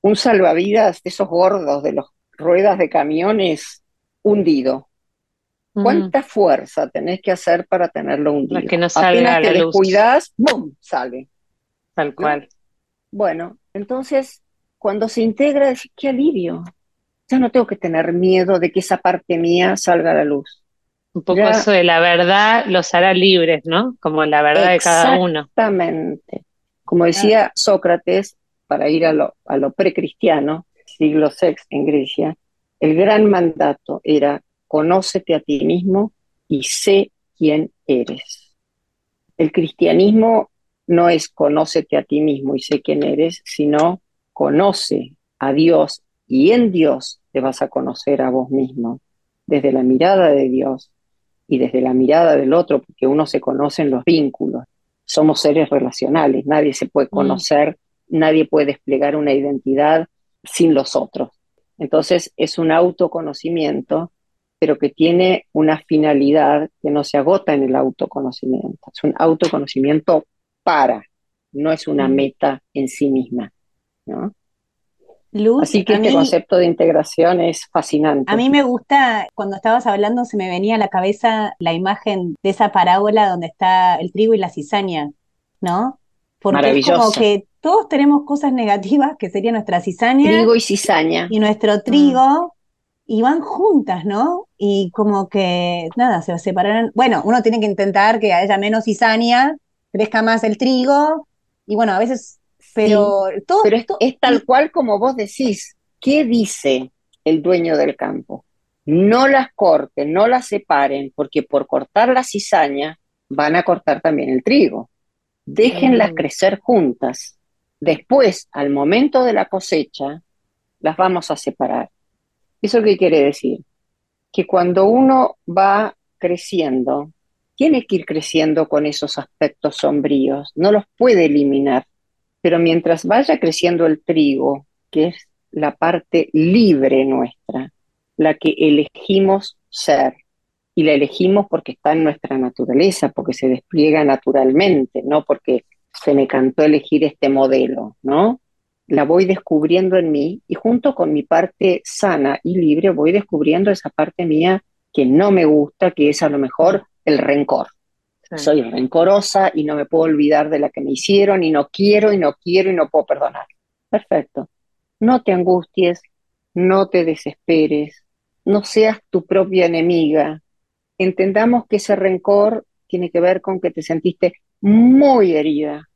un salvavidas de esos gordos, de los ruedas de camiones hundido. ¿Cuánta fuerza tenés que hacer para tenerlo hundido? Para que no salga Apenas te la luz. descuidás, ¡bum! sale. Tal cual. Bueno, entonces, cuando se integra, decís, qué alivio. Ya no tengo que tener miedo de que esa parte mía salga a la luz. Un poco Ya- eso de la verdad los hará libres, ¿no? Como la verdad de cada uno. Exactamente. Como decía Sócrates, para ir a lo, a lo precristiano, siglo VI en Grecia, el gran mandato era conócete a ti mismo y sé quién eres. El cristianismo no es conócete a ti mismo y sé quién eres, sino conoce a Dios y en Dios te vas a conocer a vos mismo, desde la mirada de Dios y desde la mirada del otro, porque uno se conoce en los vínculos. Somos seres relacionales, nadie se puede conocer, nadie puede desplegar una identidad sin los otros. Entonces es un autoconocimiento, pero que tiene una finalidad que no se agota en el autoconocimiento. Es un autoconocimiento para, no es una Mm. meta en sí misma. ¿No? Luz, Así que este mí, concepto de integración es fascinante. a mí me gusta, cuando estabas hablando, se me venía a la cabeza la imagen de esa parábola donde está el trigo y la cizaña, ¿no? Porque es como que todos tenemos cosas negativas, que sería nuestra cizaña Trigo y cizaña. y nuestro trigo, y van juntas, ¿no? Y como que, nada, se separan. Bueno, uno tiene que intentar que haya menos cizaña, crezca más el trigo, y bueno, a veces, pero todo, Pero es, to- es tal cual como vos decís. ¿Qué dice el dueño del campo? No las corten, no las separen, porque por cortar la cizaña van a cortar también el trigo. Déjenlas Mm. crecer juntas. Después, al momento de la cosecha, las vamos a separar. ¿Eso qué quiere decir? Que cuando uno va creciendo, tiene que ir creciendo con esos aspectos sombríos, no los puede eliminar. Pero mientras vaya creciendo el trigo, que es la parte libre nuestra, la que elegimos ser, y la elegimos porque está en nuestra naturaleza, porque se despliega naturalmente, no porque se me cantó elegir este modelo, ¿no? La voy descubriendo en mí y junto con mi parte sana y libre voy descubriendo esa parte mía que no me gusta, que es a lo mejor el rencor. Soy rencorosa y no me puedo olvidar de la que me hicieron y no quiero y no quiero y no puedo perdonar. Perfecto. No te angusties, no te desesperes, no seas tu propia enemiga. Entendamos que ese rencor tiene que ver con que te sentiste muy herida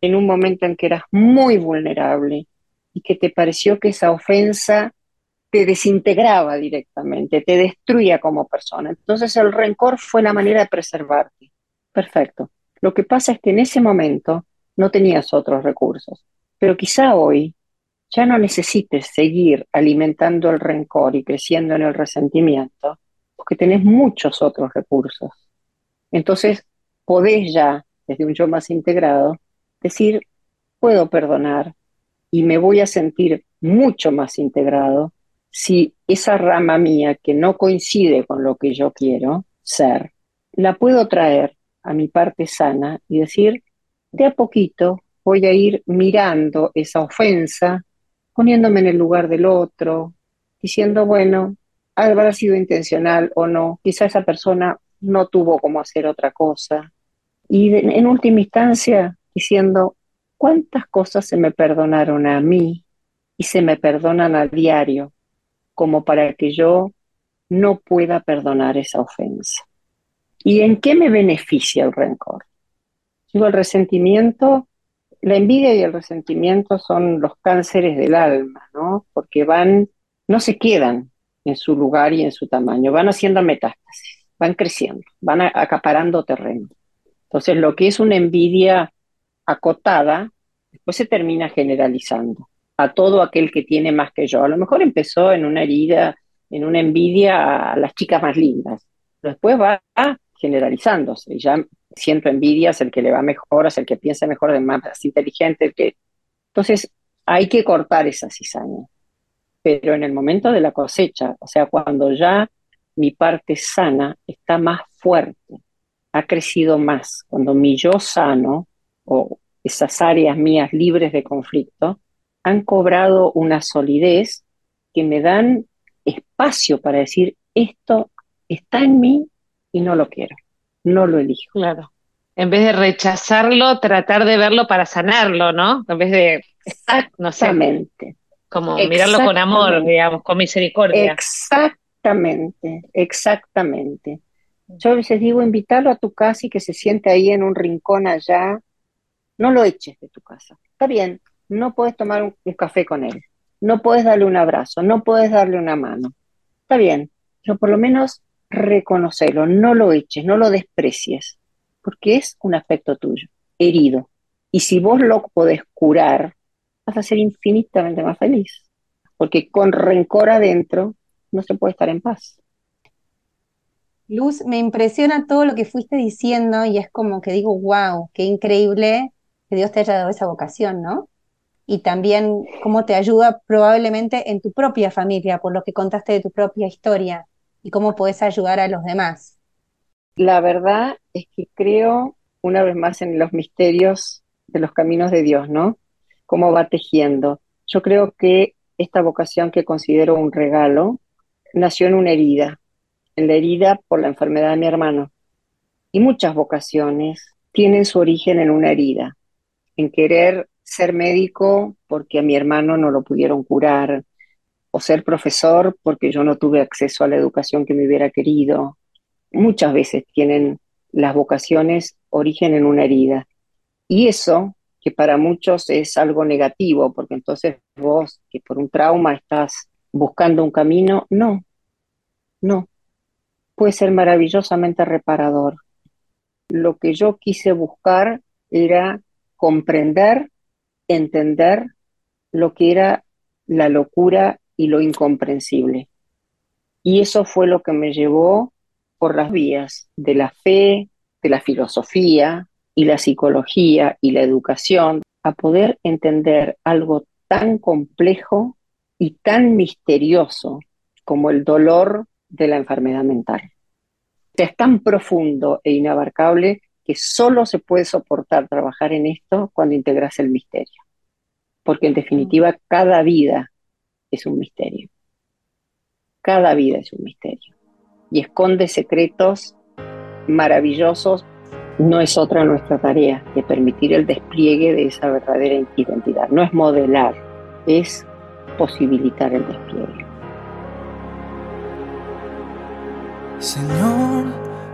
en un momento en que eras muy vulnerable y que te pareció que esa ofensa te desintegraba directamente, te destruía como persona. Entonces el rencor fue la manera de preservarte. Perfecto. Lo que pasa es que en ese momento no tenías otros recursos, pero quizá hoy ya no necesites seguir alimentando el rencor y creciendo en el resentimiento, porque tenés muchos otros recursos. Entonces podés ya, desde un yo más integrado, decir, puedo perdonar y me voy a sentir mucho más integrado si esa rama mía que no coincide con lo que yo quiero ser, la puedo traer a mi parte sana y decir, de a poquito voy a ir mirando esa ofensa, poniéndome en el lugar del otro, diciendo, bueno, habrá sido intencional o no, quizá esa persona no tuvo cómo hacer otra cosa. Y en última instancia, diciendo, ¿cuántas cosas se me perdonaron a mí y se me perdonan a diario como para que yo no pueda perdonar esa ofensa? ¿Y en qué me beneficia el rencor? Digo, el resentimiento, la envidia y el resentimiento son los cánceres del alma, ¿no? Porque van, no se quedan en su lugar y en su tamaño, van haciendo metástasis, van creciendo, van a- acaparando terreno. Entonces, lo que es una envidia acotada, después se termina generalizando a todo aquel que tiene más que yo. A lo mejor empezó en una herida, en una envidia a las chicas más lindas, después va generalizándose. Ya siento envidia, es el que le va mejor, es el que piensa mejor, es más inteligente, el que... Entonces, hay que cortar esa cizaña. Pero en el momento de la cosecha, o sea, cuando ya mi parte sana está más fuerte, ha crecido más, cuando mi yo sano o esas áreas mías libres de conflicto han cobrado una solidez que me dan espacio para decir, esto está en mí y no lo quiero, no lo elijo. Claro. En vez de rechazarlo, tratar de verlo para sanarlo, ¿no? En vez de, Exactamente. como mirarlo con amor, digamos, con misericordia. Exactamente, exactamente. Yo a veces digo, invitarlo a tu casa y que se siente ahí en un rincón allá. No lo eches de tu casa. Está bien, no puedes tomar un, un café con él, no puedes darle un abrazo, no puedes darle una mano. Está bien, pero por lo menos reconocerlo, no lo eches, no lo desprecies, porque es un aspecto tuyo, herido. Y si vos lo podés curar, vas a ser infinitamente más feliz, porque con rencor adentro no se puede estar en paz. Luz, me impresiona todo lo que fuiste diciendo y es como que digo, wow, qué increíble que Dios te haya dado esa vocación, ¿no? Y también cómo te ayuda probablemente en tu propia familia, por lo que contaste de tu propia historia y cómo puedes ayudar a los demás. La verdad es que creo una vez más en los misterios de los caminos de Dios, ¿no? Cómo va tejiendo. Yo creo que esta vocación que considero un regalo nació en una herida, en la herida por la enfermedad de mi hermano. Y muchas vocaciones tienen su origen en una herida, en querer ser médico porque a mi hermano no lo pudieron curar, o ser profesor porque yo no tuve acceso a la educación que me hubiera querido. Muchas veces tienen las vocaciones origen en una herida. Y eso, que para muchos es algo negativo, porque entonces vos, que por un trauma estás buscando un camino, no, no, puede ser maravillosamente reparador. Lo que yo quise buscar era comprender, entender lo que era la locura y lo incomprensible. Y eso fue lo que me llevó por las vías de la fe, de la filosofía y la psicología y la educación a poder entender algo tan complejo y tan misterioso como el dolor de la enfermedad mental. Es tan profundo e inabarcable que solo se puede soportar trabajar en esto cuando integras el misterio. Porque en definitiva cada vida es un misterio. Cada vida es un misterio. Y esconde secretos maravillosos. No es otra nuestra tarea que permitir el despliegue de esa verdadera identidad. No es modelar, es posibilitar el despliegue. Señor,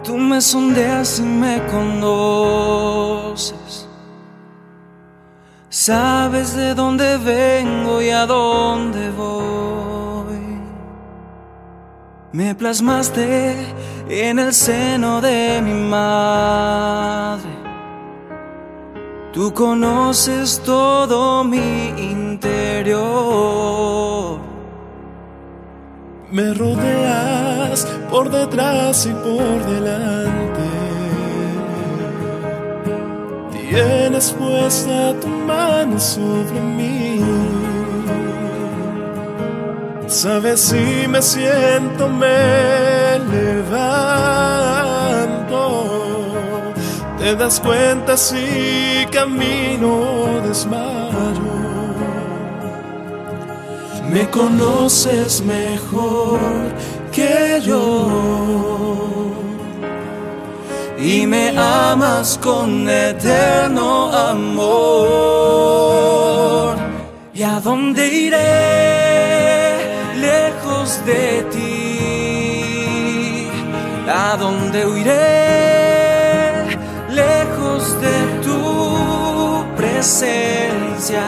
tú me sondeas y me conoces. Sabes de dónde vengo y a dónde voy. Me plasmaste en el seno de mi madre. Tú conoces todo mi interior. Me rodeas por detrás y por delante. Tienes puesta tu mano sobre mí. Sabes si me siento, me levanto. Te das cuenta si camino desmayo. Me conoces mejor que yo y me amas con eterno amor. ¿Y a dónde iré lejos de ti? ¿A dónde huiré lejos de tu presencia?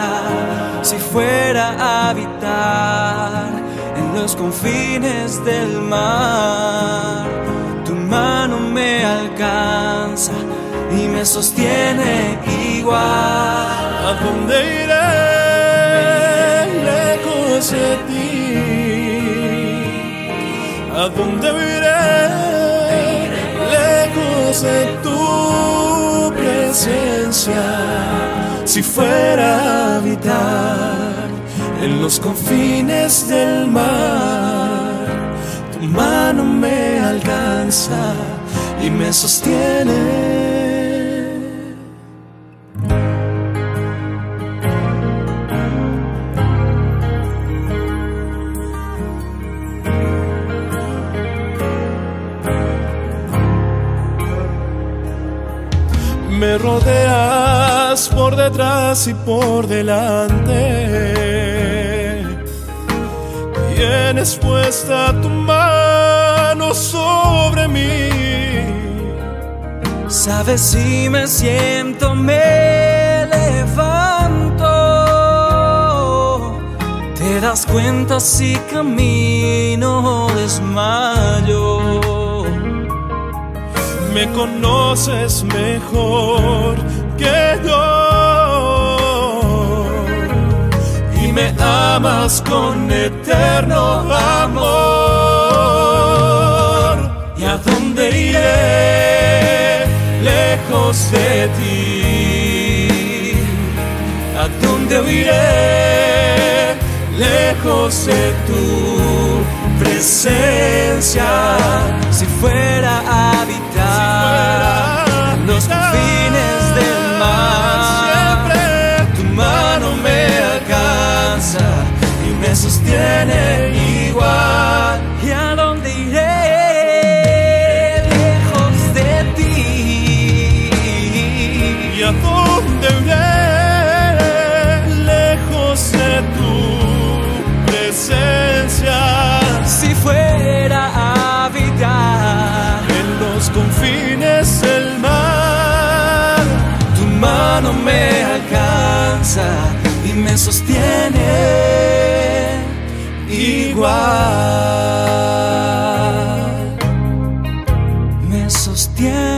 Si fuera a habitar en los confines del mar, mano me alcanza y me sostiene igual. ¿A dónde iré lejos de ti? ¿A dónde iré lejos de tu presencia? Si fuera a habitar en los confines del mar, tu mano me alcanza y me sostiene. me rodeas por detrás y por delante. Tienes puesta tu mano mí. Sabes si me siento, me levanto. Te das cuenta si camino desmayo. Me conoces mejor que yo. Y me amas con eterno amor. Iré? Lejos de ti. ¿A dónde huiré? Lejos de tu presencia. Si fuera a habitar los confines del mar, tu mano me alcanza y me sostiene igual. Mano me alcanza y me sostiene igual. Me sostiene